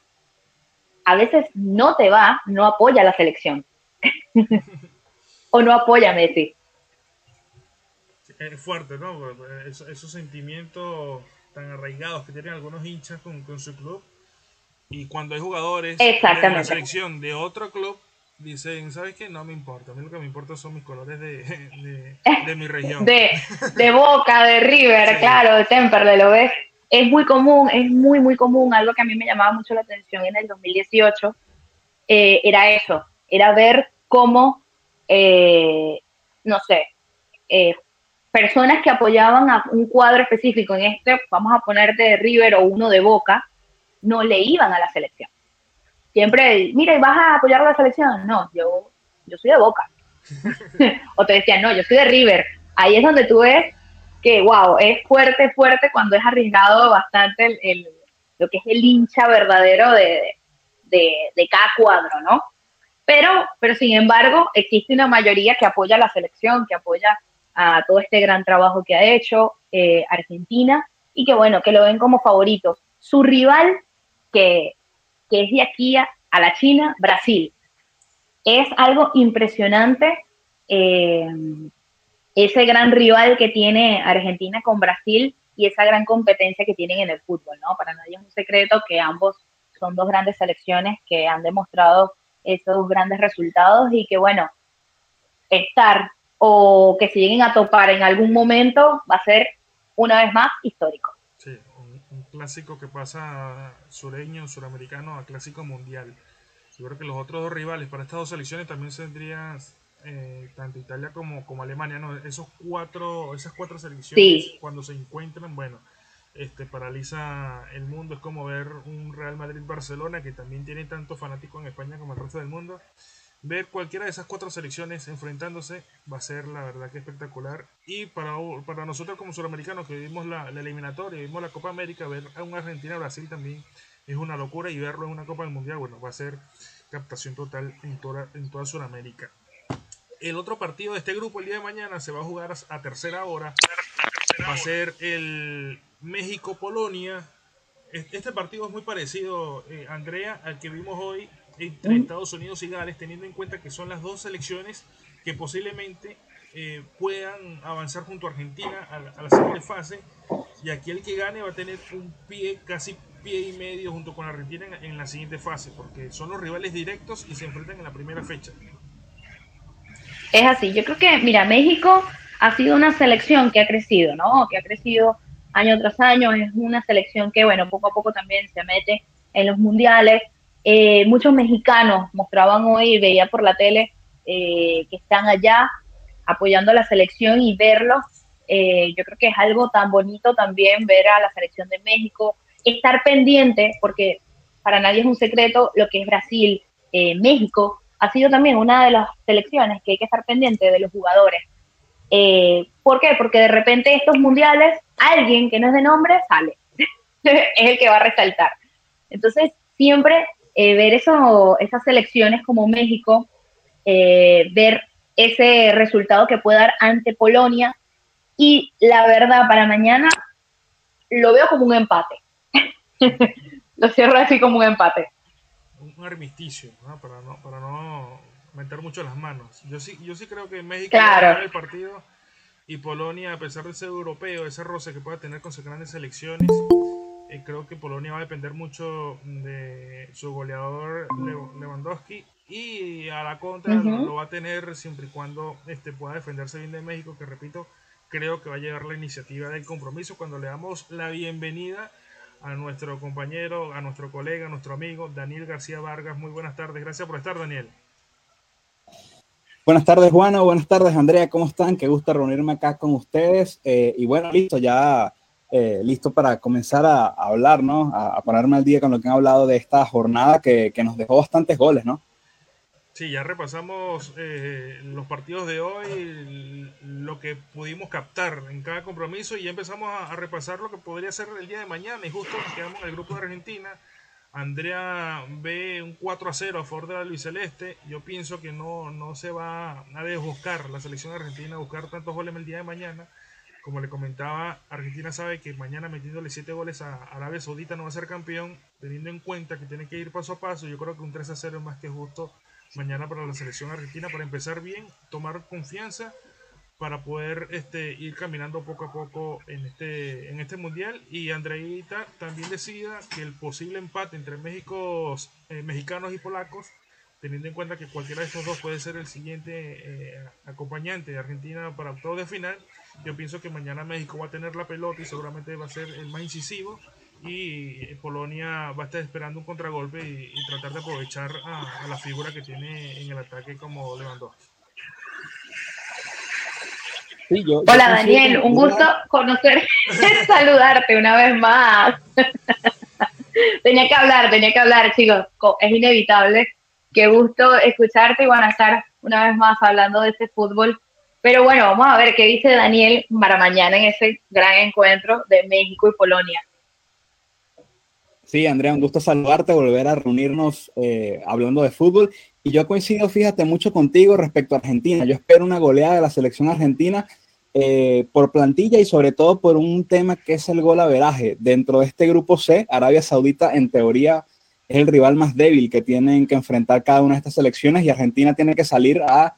a veces no te va, no apoya a la selección. o no apoya a Messi. Es fuerte, ¿no? esos sentimientos tan arraigados que tienen algunos hinchas con, con su club. Y cuando hay jugadores de la selección de otro club, dicen, ¿sabes qué? No me importa. A mí lo que me importa son mis colores de, de, mi región. De, de, Boca, de River, claro, de Temperley, ¿lo ves? Es muy común, es muy, muy común. Algo que a mí me llamaba mucho la atención en el 2018 eh, era eso, era ver cómo, eh, no sé, eh, personas que apoyaban a un cuadro específico, en este, vamos a poner de River o uno de Boca, no le iban a la selección siempre, mira, ¿y vas a apoyar a la selección? No, yo, yo soy de Boca. o te decían, no, yo soy de River. Ahí es donde tú ves que, wow, es fuerte, fuerte cuando es arriesgado bastante el, lo que es el hincha verdadero de, de, cada cuadro, ¿no? Pero, pero sin embargo, existe una mayoría que apoya a la selección, que apoya a todo este gran trabajo que ha hecho eh, Argentina y que bueno, que lo ven como favoritos. Su rival, que que es de aquí a, la China, Brasil. Es algo impresionante eh, ese gran rival que tiene Argentina con Brasil y esa gran competencia que tienen en el fútbol, ¿no? Para nadie es un secreto que ambos son dos grandes selecciones que han demostrado esos grandes resultados y que, bueno, estar o que se lleguen a topar en algún momento va a ser una vez más histórico. Clásico que pasa sureño, suramericano a clásico mundial. Yo creo que los otros dos rivales para estas dos selecciones también tendrían eh, tanto Italia como, como Alemania, ¿no? Esos cuatro, esas cuatro selecciones cuando se encuentran, bueno, este paraliza el mundo. Es como ver un Real Madrid-Barcelona que también tiene tanto fanático en España como el resto del mundo ver cualquiera de esas cuatro selecciones enfrentándose va a ser la verdad que espectacular. Y para, para nosotros como suramericanos que vimos la, eliminatoria, vimos la Copa América, ver a un Argentina-Brasil también es una locura y verlo en una Copa del Mundial, bueno, va a ser captación total en toda, en toda Sudamérica. El otro partido de este grupo el día de mañana se va a jugar a tercera hora. Va a ser el México-Polonia. Este partido es muy parecido, eh, Andrea, al que vimos hoy entre Estados Unidos y Gales, teniendo en cuenta que son las dos selecciones que posiblemente eh, puedan avanzar junto a Argentina a, la siguiente fase. Y aquí el que gane va a tener un pie, casi pie y medio junto con Argentina en, la siguiente fase, porque son los rivales directos y se enfrentan en la primera fecha. Es así, yo creo que, mira, México ha sido una selección que ha crecido, ¿no? Que ha crecido año tras año, es una selección que, bueno, poco a poco también se mete en los mundiales, eh, muchos mexicanos mostraban hoy, veía por la tele, eh, que están allá apoyando a la selección y verlos. Eh, yo creo que es algo tan bonito también ver a la selección de México, estar pendiente, porque para nadie es un secreto lo que es Brasil, México, ha sido también una de las selecciones que hay que estar pendiente de los jugadores. ¿Por qué? Porque de repente estos mundiales, alguien que no es de nombre sale, es el que va a resaltar. Entonces, siempre eh, ver eso, esas selecciones como México, eh, ver ese resultado que puede dar ante Polonia. Y la verdad, para mañana lo veo como un empate. lo cierro así como un empate. Un armisticio, Para, no, para no meter mucho las manos. Yo sí, yo sí creo que México va a ganar el partido y Polonia, a pesar de ser europeo, ese roce que pueda tener con sus grandes selecciones, eh, creo que Polonia va a depender mucho de su goleador Lewandowski y a la contra lo, va a tener siempre y cuando este, pueda defenderse bien de México, que repito, creo que va a llegar la iniciativa del compromiso cuando le damos la bienvenida a nuestro compañero, a nuestro colega, a nuestro amigo Daniel García Vargas. Muy buenas tardes, gracias por estar Daniel. Buenas tardes Juana, buenas tardes Andrea, ¿cómo están? Qué gusto reunirme acá con ustedes. Eh, y bueno, listo, ya eh, listo para comenzar a, hablar, ¿no? A, ponerme al día con lo que han hablado de esta jornada que, nos dejó bastantes goles, ¿no? Sí, ya repasamos eh, los partidos de hoy, lo que pudimos captar en cada compromiso y ya empezamos a, repasar lo que podría ser el día de mañana y justo nos quedamos en el grupo de Argentina. Andrea ve un 4 a 0 a favor de la Luis Celeste. Yo pienso que no, no se va a desbuscar la selección argentina a buscar tantos goles el día de mañana como le comentaba, Argentina sabe que mañana metiéndole 7 goles a Arabia Saudita no va a ser campeón, teniendo en cuenta que tiene que ir paso a paso. Yo creo que un 3 a 0 es más que justo mañana para la selección argentina para empezar bien, tomar confianza para poder este, ir caminando poco a poco en este, en este mundial. Y Andreita también decida que el posible empate entre México, eh, mexicanos y polacos teniendo en cuenta que cualquiera de estos dos puede ser el siguiente eh, acompañante de Argentina para octavos de final, yo pienso que mañana México va a tener la pelota y seguramente va a ser el más incisivo y Polonia va a estar esperando un contragolpe y, tratar de aprovechar a, la figura que tiene en el ataque como Lewandowski. Hola Daniel, un gusto conocer, saludarte una vez más. tenía que hablar, tenía que hablar, chicos, es inevitable Qué gusto escucharte y bueno, estar una vez más hablando de este fútbol. Pero bueno, vamos a ver qué dice Daniel para mañana en ese gran encuentro de México y Polonia. Sí, Andrea, un gusto saludarte, volver a reunirnos eh, hablando de fútbol. Y yo coincido, fíjate, mucho contigo respecto a Argentina. Yo espero una goleada de la selección argentina eh, por plantilla y sobre todo por un tema que es el gol veraje. Dentro de este grupo C, Arabia Saudita en teoría es el rival más débil que tienen que enfrentar cada una de estas selecciones y Argentina tiene que salir a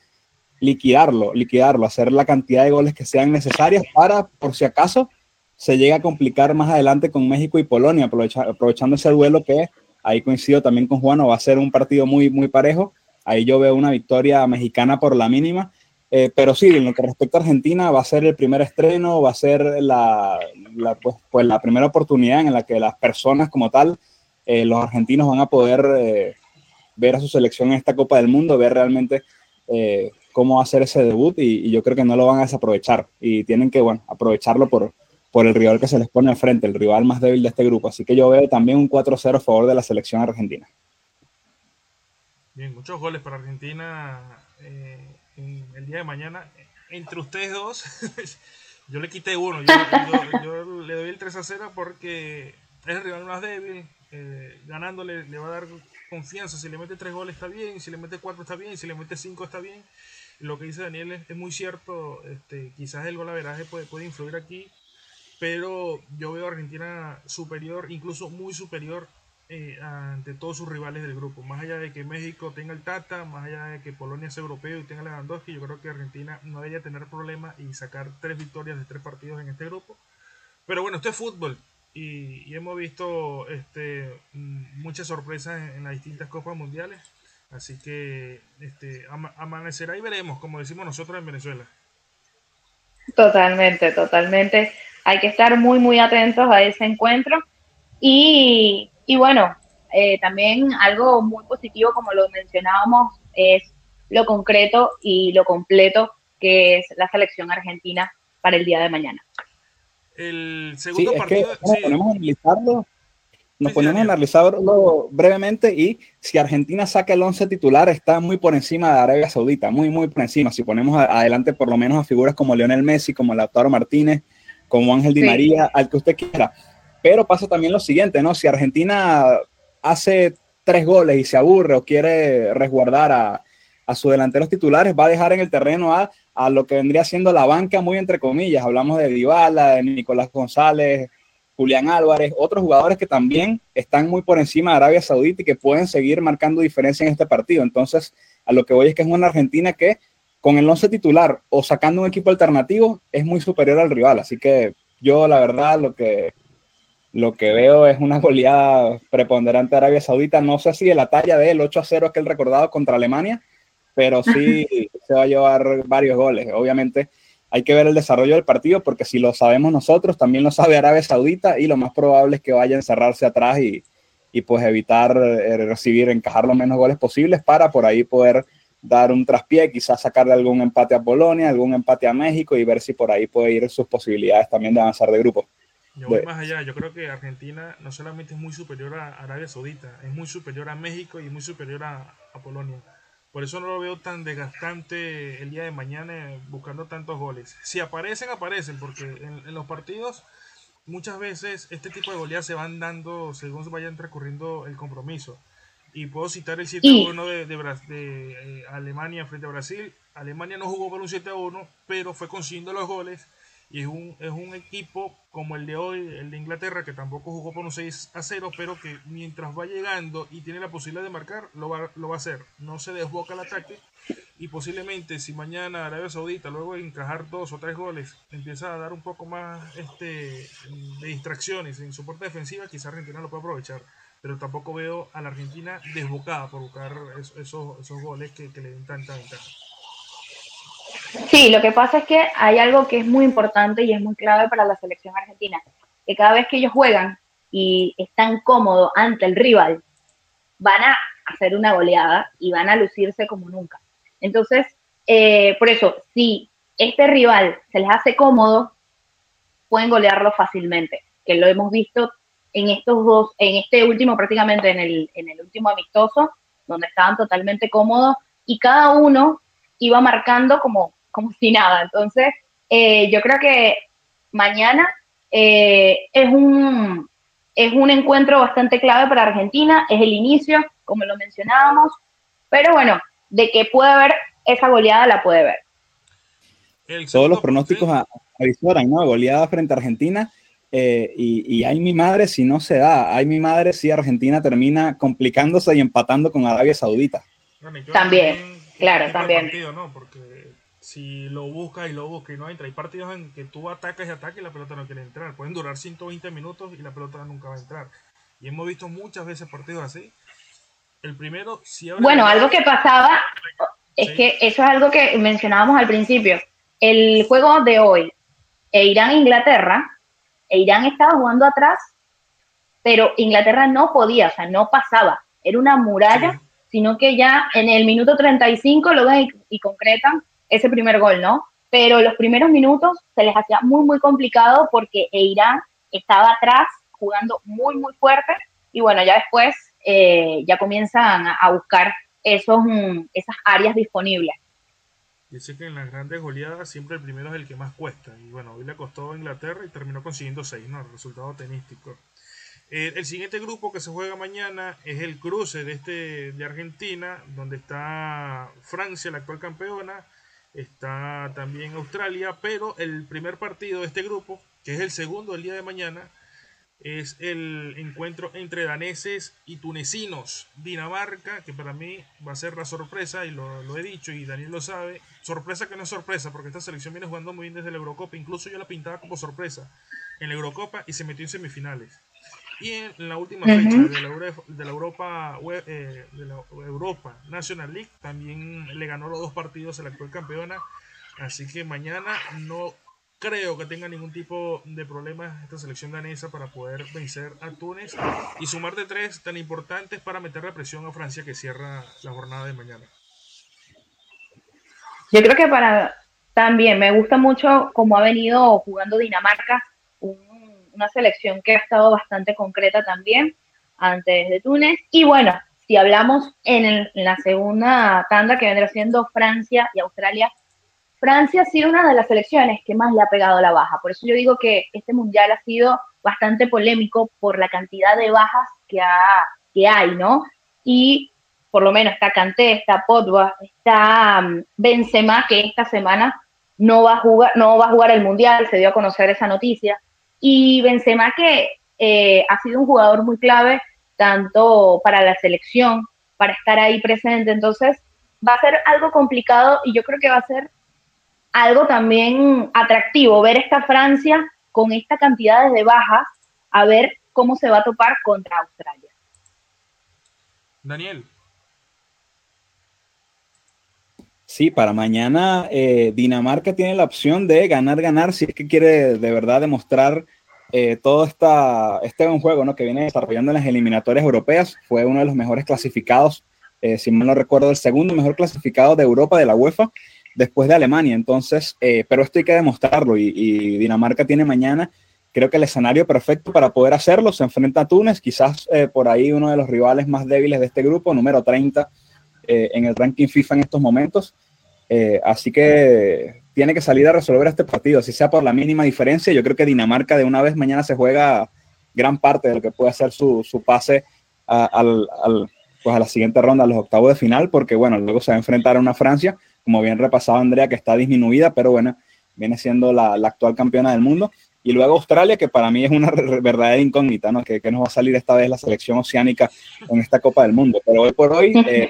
liquidarlo, liquidarlo, hacer la cantidad de goles que sean necesarias para, por si acaso, se llega a complicar más adelante con México y Polonia, aprovechando ese duelo que ahí coincido también con Juan, va a ser un partido muy, muy parejo. Ahí yo veo una victoria mexicana por la mínima. Eh, pero sí, en lo que respecta a Argentina, va a ser el primer estreno, va a ser la, pues, pues, la primera oportunidad en la que las personas como tal, eh, los argentinos van a poder eh, ver a su selección en esta Copa del Mundo, ver realmente cómo hacer ese debut y, yo creo que no lo van a desaprovechar y tienen que, bueno, aprovecharlo por, por el rival que se les pone al frente, el rival más débil de este grupo. Así que yo veo también un 4-0 a favor de la selección argentina. Bien, muchos goles para Argentina el día de mañana. Entre ustedes dos, yo le quité uno. Yo, le doy el 3 a 0 porque es el rival más débil. Eh, ganándole le va a dar confianza. Si le mete 3 goles está bien, si le mete 4 está bien, si le mete 5 está bien. Lo que dice Daniel es, muy cierto. Este, quizás el golaveraje puede, puede influir aquí. Pero yo veo a Argentina superior, incluso muy superior eh, ante todos sus rivales del grupo. Más allá de que México tenga el Tata, más allá de que Polonia sea europeo y tenga Lewandowski, yo creo que Argentina no debería tener problema y sacar tres victorias de tres partidos en este grupo. Pero bueno, esto es fútbol y, hemos visto este, mm, muchas sorpresas en, las distintas copas mundiales. Así que este, amanecerá y veremos, como decimos nosotros en Venezuela. Totalmente, totalmente. Hay que estar muy, muy atentos a ese encuentro. Y y bueno, eh, también algo muy positivo, como lo mencionábamos, es lo concreto y lo completo que es la selección argentina para el día de mañana. El segundo partido. nos ponemos a analizarlo, nos ponemos a analizarlo brevemente y si Argentina saca el 11 titular está muy por encima de Arabia Saudita, muy, muy por encima. Si ponemos adelante por lo menos a figuras como Lionel Messi, como Lautaro Martínez, como Ángel Di María, al que usted quiera. Pero pasa también lo siguiente, ¿no? Si Argentina hace tres goles y se aburre o quiere resguardar a, a sus delanteros titulares, va a dejar en el terreno a, a, lo que vendría siendo la banca, muy entre comillas. Hablamos de Dybala, de Nicolás González, Julián Álvarez, otros jugadores que también están muy por encima de Arabia Saudita y que pueden seguir marcando diferencia en este partido. Entonces, a lo que voy es que es una Argentina que con el once titular o sacando un equipo alternativo es muy superior al rival. Así que yo, la verdad, lo que lo que veo es una goleada preponderante de Arabia Saudita. No sé si de la talla del 8 a 0 que el recordado contra Alemania, pero sí se va a llevar varios goles. Obviamente hay que ver el desarrollo del partido porque si lo sabemos nosotros, también lo sabe Arabia Saudita y lo más probable es que vaya a encerrarse atrás y, y pues evitar eh, recibir, encajar los menos goles posibles para por ahí poder dar un traspié, quizás sacarle algún empate a Polonia, algún empate a México y ver si por ahí puede ir sus posibilidades también de avanzar de grupo. Yo voy más allá, yo creo que Argentina no solamente es muy superior a Arabia Saudita, es muy superior a México y muy superior a, Polonia. Por eso no lo veo tan desgastante el día de mañana eh, buscando tantos goles. Si aparecen, aparecen, porque en, los partidos muchas veces este tipo de goleadas se van dando según se vayan transcurriendo el compromiso. Y puedo citar el 7-1 de, de, eh, Alemania frente a Brasil. Alemania no jugó por un 7-1, pero fue consiguiendo los goles y es un, es un equipo como el de hoy, el de Inglaterra, que tampoco jugó por un 6 a 0, pero que mientras va llegando y tiene la posibilidad de marcar, lo va, lo va a hacer. No se desboca el ataque y posiblemente si mañana Arabia Saudita, luego de encajar dos o tres goles, empieza a dar un poco más este, de distracciones en su parte defensiva, quizá Argentina lo pueda aprovechar. Pero tampoco veo a la Argentina desbocada por buscar esos, esos goles que, que le den tanta ventaja. Sí, lo que pasa es que hay algo que es muy importante y es muy clave para la selección argentina, que cada vez que ellos juegan y están cómodos ante el rival, van a hacer una goleada y van a lucirse como nunca. Entonces, eh, por eso, si este rival se les hace cómodo, pueden golearlo fácilmente, que lo hemos visto en estos dos, en este último prácticamente, en el, en el último amistoso, donde estaban totalmente cómodos y cada uno iba marcando como como si nada. Entonces, eh, yo creo que mañana eh, es, un, es un encuentro bastante clave para Argentina, es el inicio, como lo mencionábamos, pero bueno, de que puede haber esa goleada, la puede ver. Todos los pronósticos a, ¿no? Goleada frente a Argentina. Eh, y, y hay mi madre si no se da, hay mi madre si Argentina termina complicándose y empatando con Arabia Saudita. también, claro, también. Porque si lo buscas y lo buscas y no entra. Hay partidos en que tú atacas y atacas y la pelota no quiere entrar. Pueden durar 120 minutos y la pelota nunca va a entrar. Y hemos visto muchas veces partidos así. El primero, si Bueno, algo que pasaba es que eso es algo que mencionábamos al principio. El juego de hoy, e Irán-Inglaterra, e Irán estaba jugando atrás, pero Inglaterra no podía, o sea, no pasaba. Era una muralla, sino que ya en el minuto 35 lo ven y, concretan ese primer gol, ¿no? Pero los primeros minutos se les hacía muy, muy complicado porque Irán estaba atrás jugando muy, muy fuerte y bueno, ya después eh, ya comienzan a, buscar esos, mm, esas áreas disponibles. Dice que en las grandes goleadas siempre el primero es el que más cuesta. Y bueno, hoy le costó a Inglaterra y terminó consiguiendo seis, ¿no? Resultado tenístico. Eh, el siguiente grupo que se juega mañana es el cruce de este de Argentina, donde está Francia, la actual campeona, está también Australia, pero el primer partido de este grupo, que es el segundo del día de mañana, es el encuentro entre daneses y tunecinos. Dinamarca, que para mí va a ser la sorpresa, y lo, he dicho, y Daniel lo sabe. Sorpresa que no es sorpresa, porque esta selección viene jugando muy bien desde la Eurocopa. Incluso yo la pintaba como sorpresa en la Eurocopa y se metió en semifinales. Y en la última fecha de la, Europa, eh, de la Europa National League también le ganó los dos partidos a la actual campeona. Así que mañana no creo que tenga ningún tipo de problema esta selección danesa para poder vencer a Túnez y sumar de tres tan importantes para meter la presión a Francia que cierra la jornada de mañana. Yo creo que para también me gusta mucho cómo ha venido jugando Dinamarca, una selección que ha estado bastante concreta también antes de Túnez. Y bueno, si hablamos en, en la segunda tanda que vendrá siendo Francia y Australia, Francia ha sido una de las selecciones que más le ha pegado la baja. Por eso yo digo que este mundial ha sido bastante polémico por la cantidad de bajas que, que hay, ¿no? Y por lo menos está Kanté, está Pogba, está um, Benzema, que esta semana no va a jugar, no va a jugar el mundial, se dio a conocer esa noticia. Y Benzema que eh, ha sido un jugador muy clave tanto para la selección, para estar ahí presente. Entonces, va a ser algo complicado y yo creo que va a ser algo también atractivo, ver esta Francia con esta cantidad de bajas, a ver cómo se va a topar contra Australia. Daniel. Sí, para mañana eh, Dinamarca tiene la opción de ganar, ganar, si es que quiere de verdad demostrar eh, todo esta, este buen juego ¿no? que viene desarrollando en las eliminatorias europeas. Fue uno de los mejores clasificados, eh, si mal no recuerdo, el segundo mejor clasificado de Europa de la UEFA después de Alemania. Entonces, eh, pero esto hay que demostrarlo y, Dinamarca tiene mañana, creo que el escenario perfecto para poder hacerlo. Se enfrenta a Túnez, quizás por ahí uno de los rivales más débiles de este grupo, número 30 eh, en el ranking FIFA en estos momentos. así que tiene que salir a resolver este partido, si sea por la mínima diferencia. Yo creo que Dinamarca de una vez mañana se juega gran parte de lo que puede ser su, pase al, pues a la siguiente ronda, a los octavos de final, porque bueno, luego se va a enfrentar a una Francia como bien repasaba Andrea, que está disminuida, pero bueno, viene siendo la, actual campeona del mundo. Y luego Australia, que para mí es una verdadera incógnita, ¿no? Que, nos va a salir esta vez la selección oceánica en esta Copa del Mundo. Pero hoy por hoy, eh,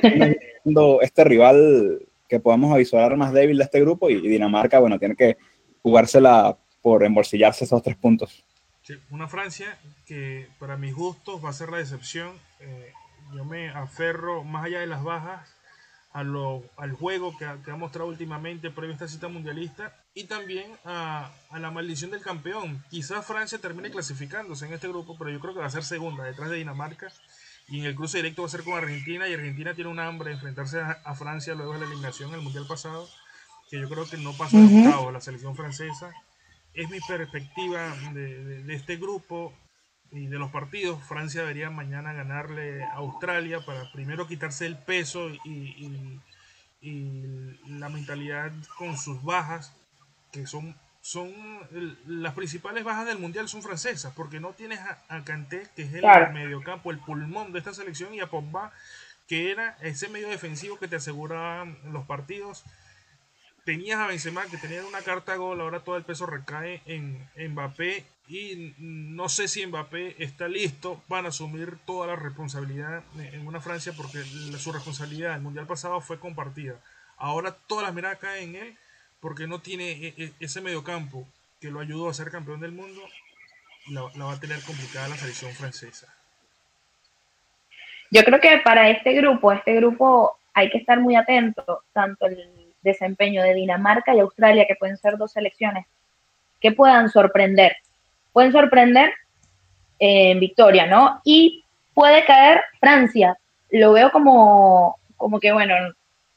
este rival que podamos avisar más débil de este grupo y, Dinamarca, bueno, tiene que jugársela por embolsillarse esos tres puntos. Sí, una Francia que para mis gustos va a ser la decepción. Eh, yo me aferro, más allá de las bajas, al juego que ha, mostrado últimamente previo a esta cita mundialista y también a, la maldición del campeón. Quizás Francia termine clasificándose en este grupo, pero yo creo que va a ser segunda detrás de Dinamarca y en el cruce directo va a ser con Argentina y Argentina tiene un hambre de enfrentarse a, Francia luego de la eliminación en el mundial pasado que yo creo que no pasó de octavo la selección francesa. Es mi perspectiva de este grupo y de los partidos, Francia debería mañana ganarle a Australia para primero quitarse el peso y, la mentalidad con sus bajas, que son, son las principales bajas del mundial son francesas, porque no tienes a, a Kanté, que es el mediocampo, el pulmón de esta selección, y a Pogba, que era ese medio defensivo que te aseguraba los partidos. Tenías a Benzema que tenía una carta gol, ahora todo el peso recae en, Mbappé y no sé si Mbappé está listo para asumir toda la responsabilidad en una Francia porque su responsabilidad el mundial pasado fue compartida. Ahora todas las miradas caen en él porque no tiene e, e, ese mediocampo que lo ayudó a ser campeón del mundo. La, la va a tener complicada la selección francesa. yo creo que para este grupo, este grupo hay que estar muy atento, tanto el desempeño de Dinamarca y Australia, que pueden ser dos selecciones que puedan sorprender. Pueden sorprender en victoria, ¿no? Y puede caer Francia. Lo veo como, como que, bueno,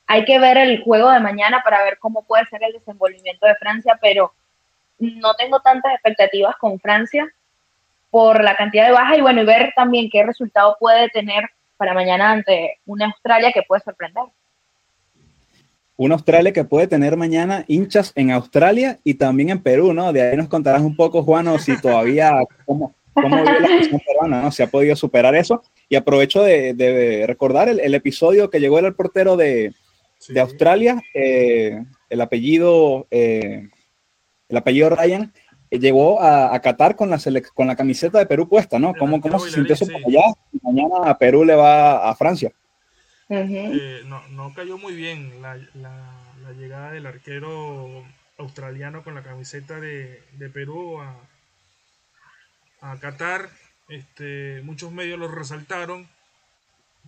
hay que ver el juego de mañana para ver cómo puede ser el desenvolvimiento de Francia, pero no tengo tantas expectativas con Francia por la cantidad de bajas y bueno, y ver también qué resultado puede tener para mañana ante una Australia que puede sorprender. Una Australia que puede tener mañana hinchas en Australia y también en Perú, ¿no? De ahí nos contarás un poco, Juan, si todavía, cómo, cómo vive la cuestión peruana, ¿no? Si ha podido superar eso. Y aprovecho de, recordar el, episodio que llegó el portero de, de Australia, eh, el apellido, eh, el apellido Ryan, eh, llegó a, a, Qatar con la, con la camiseta de Perú puesta, ¿no? ¿Cómo, cómo se sintió eso por allá? mañana a Perú le va a Francia. No, no, cayó muy bien la, la, llegada del arquero australiano con la camiseta de, de Perú a, a Qatar. Este, muchos medios lo resaltaron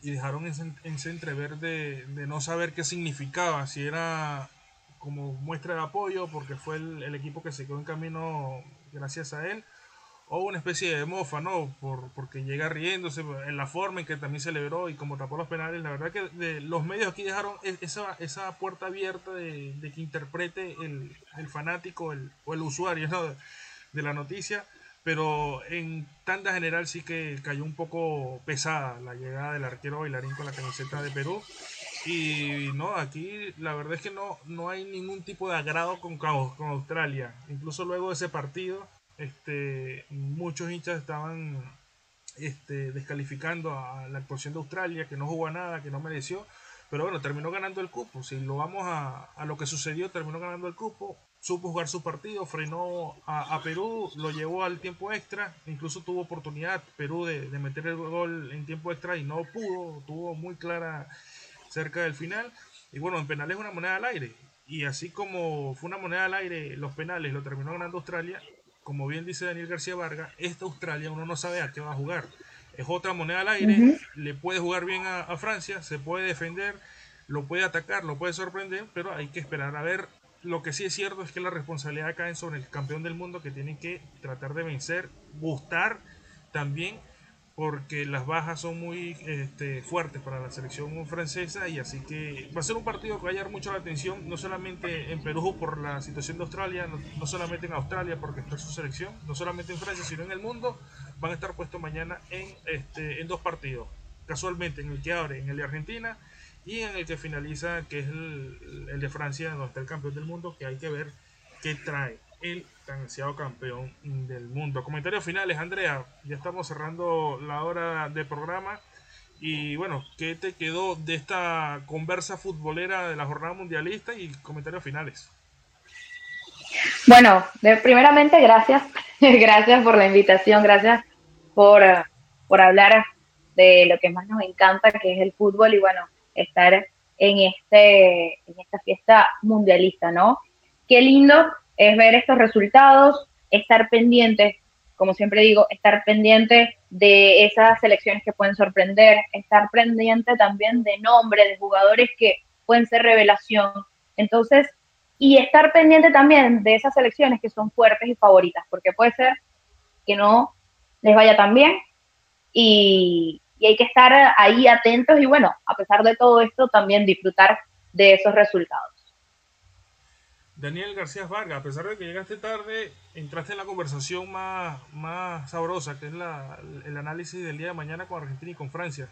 y dejaron ese, ese entrever de, de, no saber qué significaba, si era como muestra de apoyo porque fue el, equipo que se quedó en camino gracias a él, o una especie de mofa, ¿no? Por, porque llega riéndose en la forma en que también celebró y como tapó los penales. La verdad que de, los medios aquí dejaron esa, esa puerta abierta de, de que interprete el, el fanático el, o el usuario ¿no? de la noticia pero en tanta general sí que cayó un poco pesada la llegada del arquero bailarín con la camiseta de Perú. Y no, aquí la verdad es que no, no hay ningún tipo de agrado con, con Australia. Incluso luego de ese partido, este, muchos hinchas estaban este, descalificando a la actuación de Australia, que no jugó a nada, que no mereció. Pero bueno, terminó ganando el cupo. Si lo vamos a, a lo que sucedió, terminó ganando el cupo supo jugar su partido, frenó a, Perú, lo llevó al tiempo extra, incluso tuvo oportunidad Perú de, meter el gol en tiempo extra y no pudo, tuvo muy clara cerca del final. Y bueno, en penales una moneda al aire. Y así como fue una moneda al aire, los penales lo terminó ganando Australia, como bien dice Daniel García Vargas, esta Australia uno no sabe a qué va a jugar. Es otra moneda al aire, le puede jugar bien a, a Francia, se puede defender, lo puede atacar, lo puede sorprender, pero hay que esperar a ver lo que sí es cierto es que la responsabilidad cae sobre el campeón del mundo que tiene que tratar de vencer, gustar también, porque las bajas son muy este, fuertes para la selección francesa y así que va a ser un partido que va a llamar mucho la atención, no solamente en Perú por la situación de Australia, no, solamente en Australia porque está su selección, no solamente en Francia, sino en el mundo, van a estar puestos mañana en, este, en dos partidos. Casualmente en el que abre, en el de Argentina, y en el que finaliza, que es el, de Francia, donde está el campeón del mundo, que hay que ver qué trae el tan ansiado campeón del mundo. Comentarios finales, Andrea, ya estamos cerrando la hora de programa. Y bueno, ¿qué te quedó de esta conversa futbolera de la jornada mundialista y comentarios finales? Bueno, primeramente gracias, gracias por la invitación, gracias por, por hablar de lo que más nos encanta, que es el fútbol y bueno, estar en, este, en esta fiesta mundialista, ¿no? Qué lindo es ver estos resultados, estar pendientes, como siempre digo, estar pendiente de esas selecciones que pueden sorprender, estar pendiente también de nombres de jugadores que pueden ser revelación. Entonces, y estar pendiente también de esas selecciones que son fuertes y favoritas, porque puede ser que no les vaya tan bien y, y hay que estar ahí atentos y bueno, a pesar de todo esto, también disfrutar de esos resultados. Daniel García Vargas, a pesar de que llegaste tarde, entraste en la conversación más, más sabrosa, que es la, el análisis del día de mañana con Argentina y con Francia.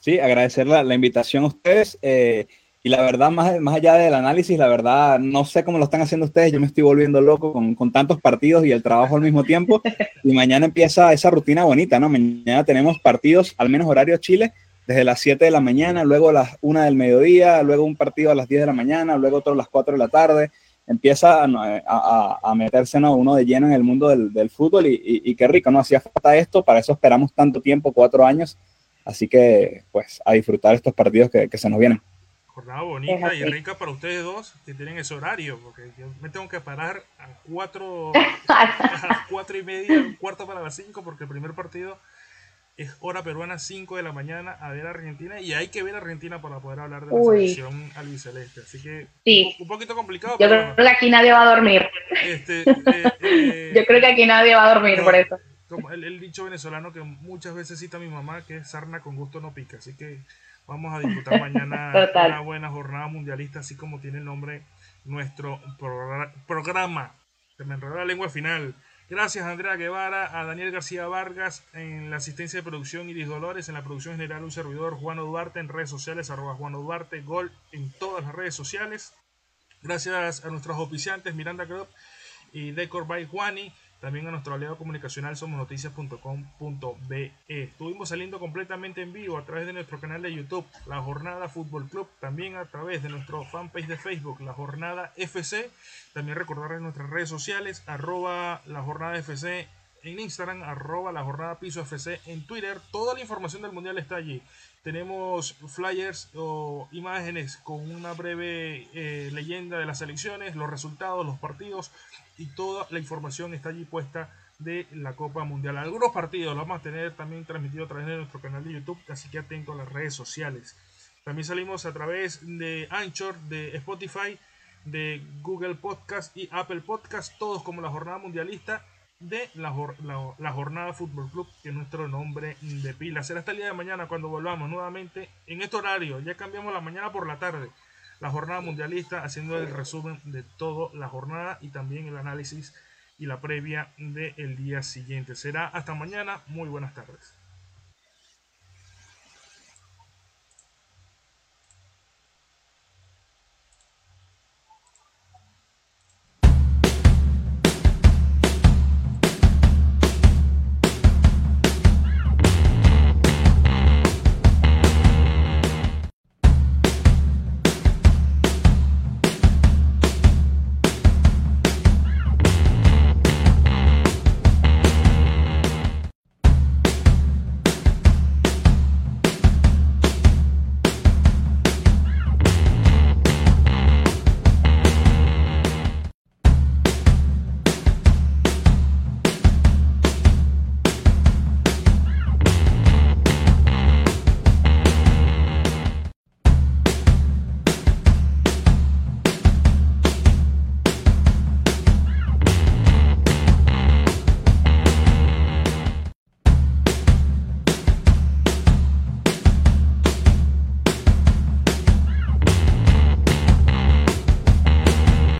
Sí, agradecer la, la invitación a ustedes. Eh, y la verdad, más, más allá del análisis, la verdad, no sé cómo lo están haciendo ustedes. Yo me estoy volviendo loco con, con tantos partidos y el trabajo al mismo tiempo. Y mañana empieza esa rutina bonita, ¿no? Mañana tenemos partidos, al menos horario Chile, desde las 7 de la mañana, luego a las 1 del mediodía, luego un partido a las 10 de la mañana, luego otro a las 4 de la tarde. Empieza a, a, a meterse ¿no? uno de lleno en el mundo del, del fútbol y, y, qué rico, ¿no? Hacía falta esto, para eso esperamos tanto tiempo, cuatro años. Así que, pues, a disfrutar estos partidos que, que se nos vienen. Jornada bonita y rica para ustedes dos que tienen ese horario, porque yo me tengo que parar a cuatro, a las cuatro y media, un cuarto para las cinco, porque el primer partido es hora peruana 5 de la mañana a ver a Argentina y hay que ver a Argentina para poder hablar de la selección albiceleste. Así que un, poquito complicado. Yo creo que aquí nadie va a dormir. Este, eh, eh, Yo creo que aquí nadie va a dormir por eso. Como el, dicho venezolano que muchas veces cita mi mamá, que es sarna con gusto no pica. Así que vamos a disfrutar mañana una buena jornada mundialista, así como tiene el nombre nuestro programa. Se me enredó la lengua final. Gracias a Andrea Guevara, a Daniel García Vargas en la asistencia de producción, Iris Dolores en la producción general, un servidor, Juan Duarte en redes sociales, arroba Juan Duarte, Gol en todas las redes sociales. Gracias a nuestros oficiantes Miranda Crop y Decor by Juani. También a nuestro aliado comunicacional somosnoticias.com.be. Estuvimos saliendo completamente en vivo a través de nuestro canal de YouTube, La Jornada Fútbol Club, también a través de nuestro fanpage de Facebook, La Jornada FC. También recordarles nuestras redes sociales, arroba La Jornada FC en Instagram, arroba La Jornada Piso FC en Twitter. Toda la información del Mundial está allí. Tenemos flyers o imágenes con una breve eh, leyenda de las elecciones, los resultados, los partidos y toda la información está allí puesta de la Copa Mundial. Algunos partidos los vamos a tener también transmitido a través de nuestro canal de YouTube, así que atento a las redes sociales. También salimos a través de Anchor, de Spotify, de Google Podcast y Apple Podcast, todos como la jornada mundialista de la, la, jornada Fútbol Club, que es nuestro nombre de pila. Será hasta el día de mañana cuando volvamos nuevamente en este horario. Ya cambiamos la mañana por la tarde la jornada mundialista, haciendo el resumen de toda la jornada y también el análisis y la previa del día siguiente. Será hasta mañana. Muy buenas tardes.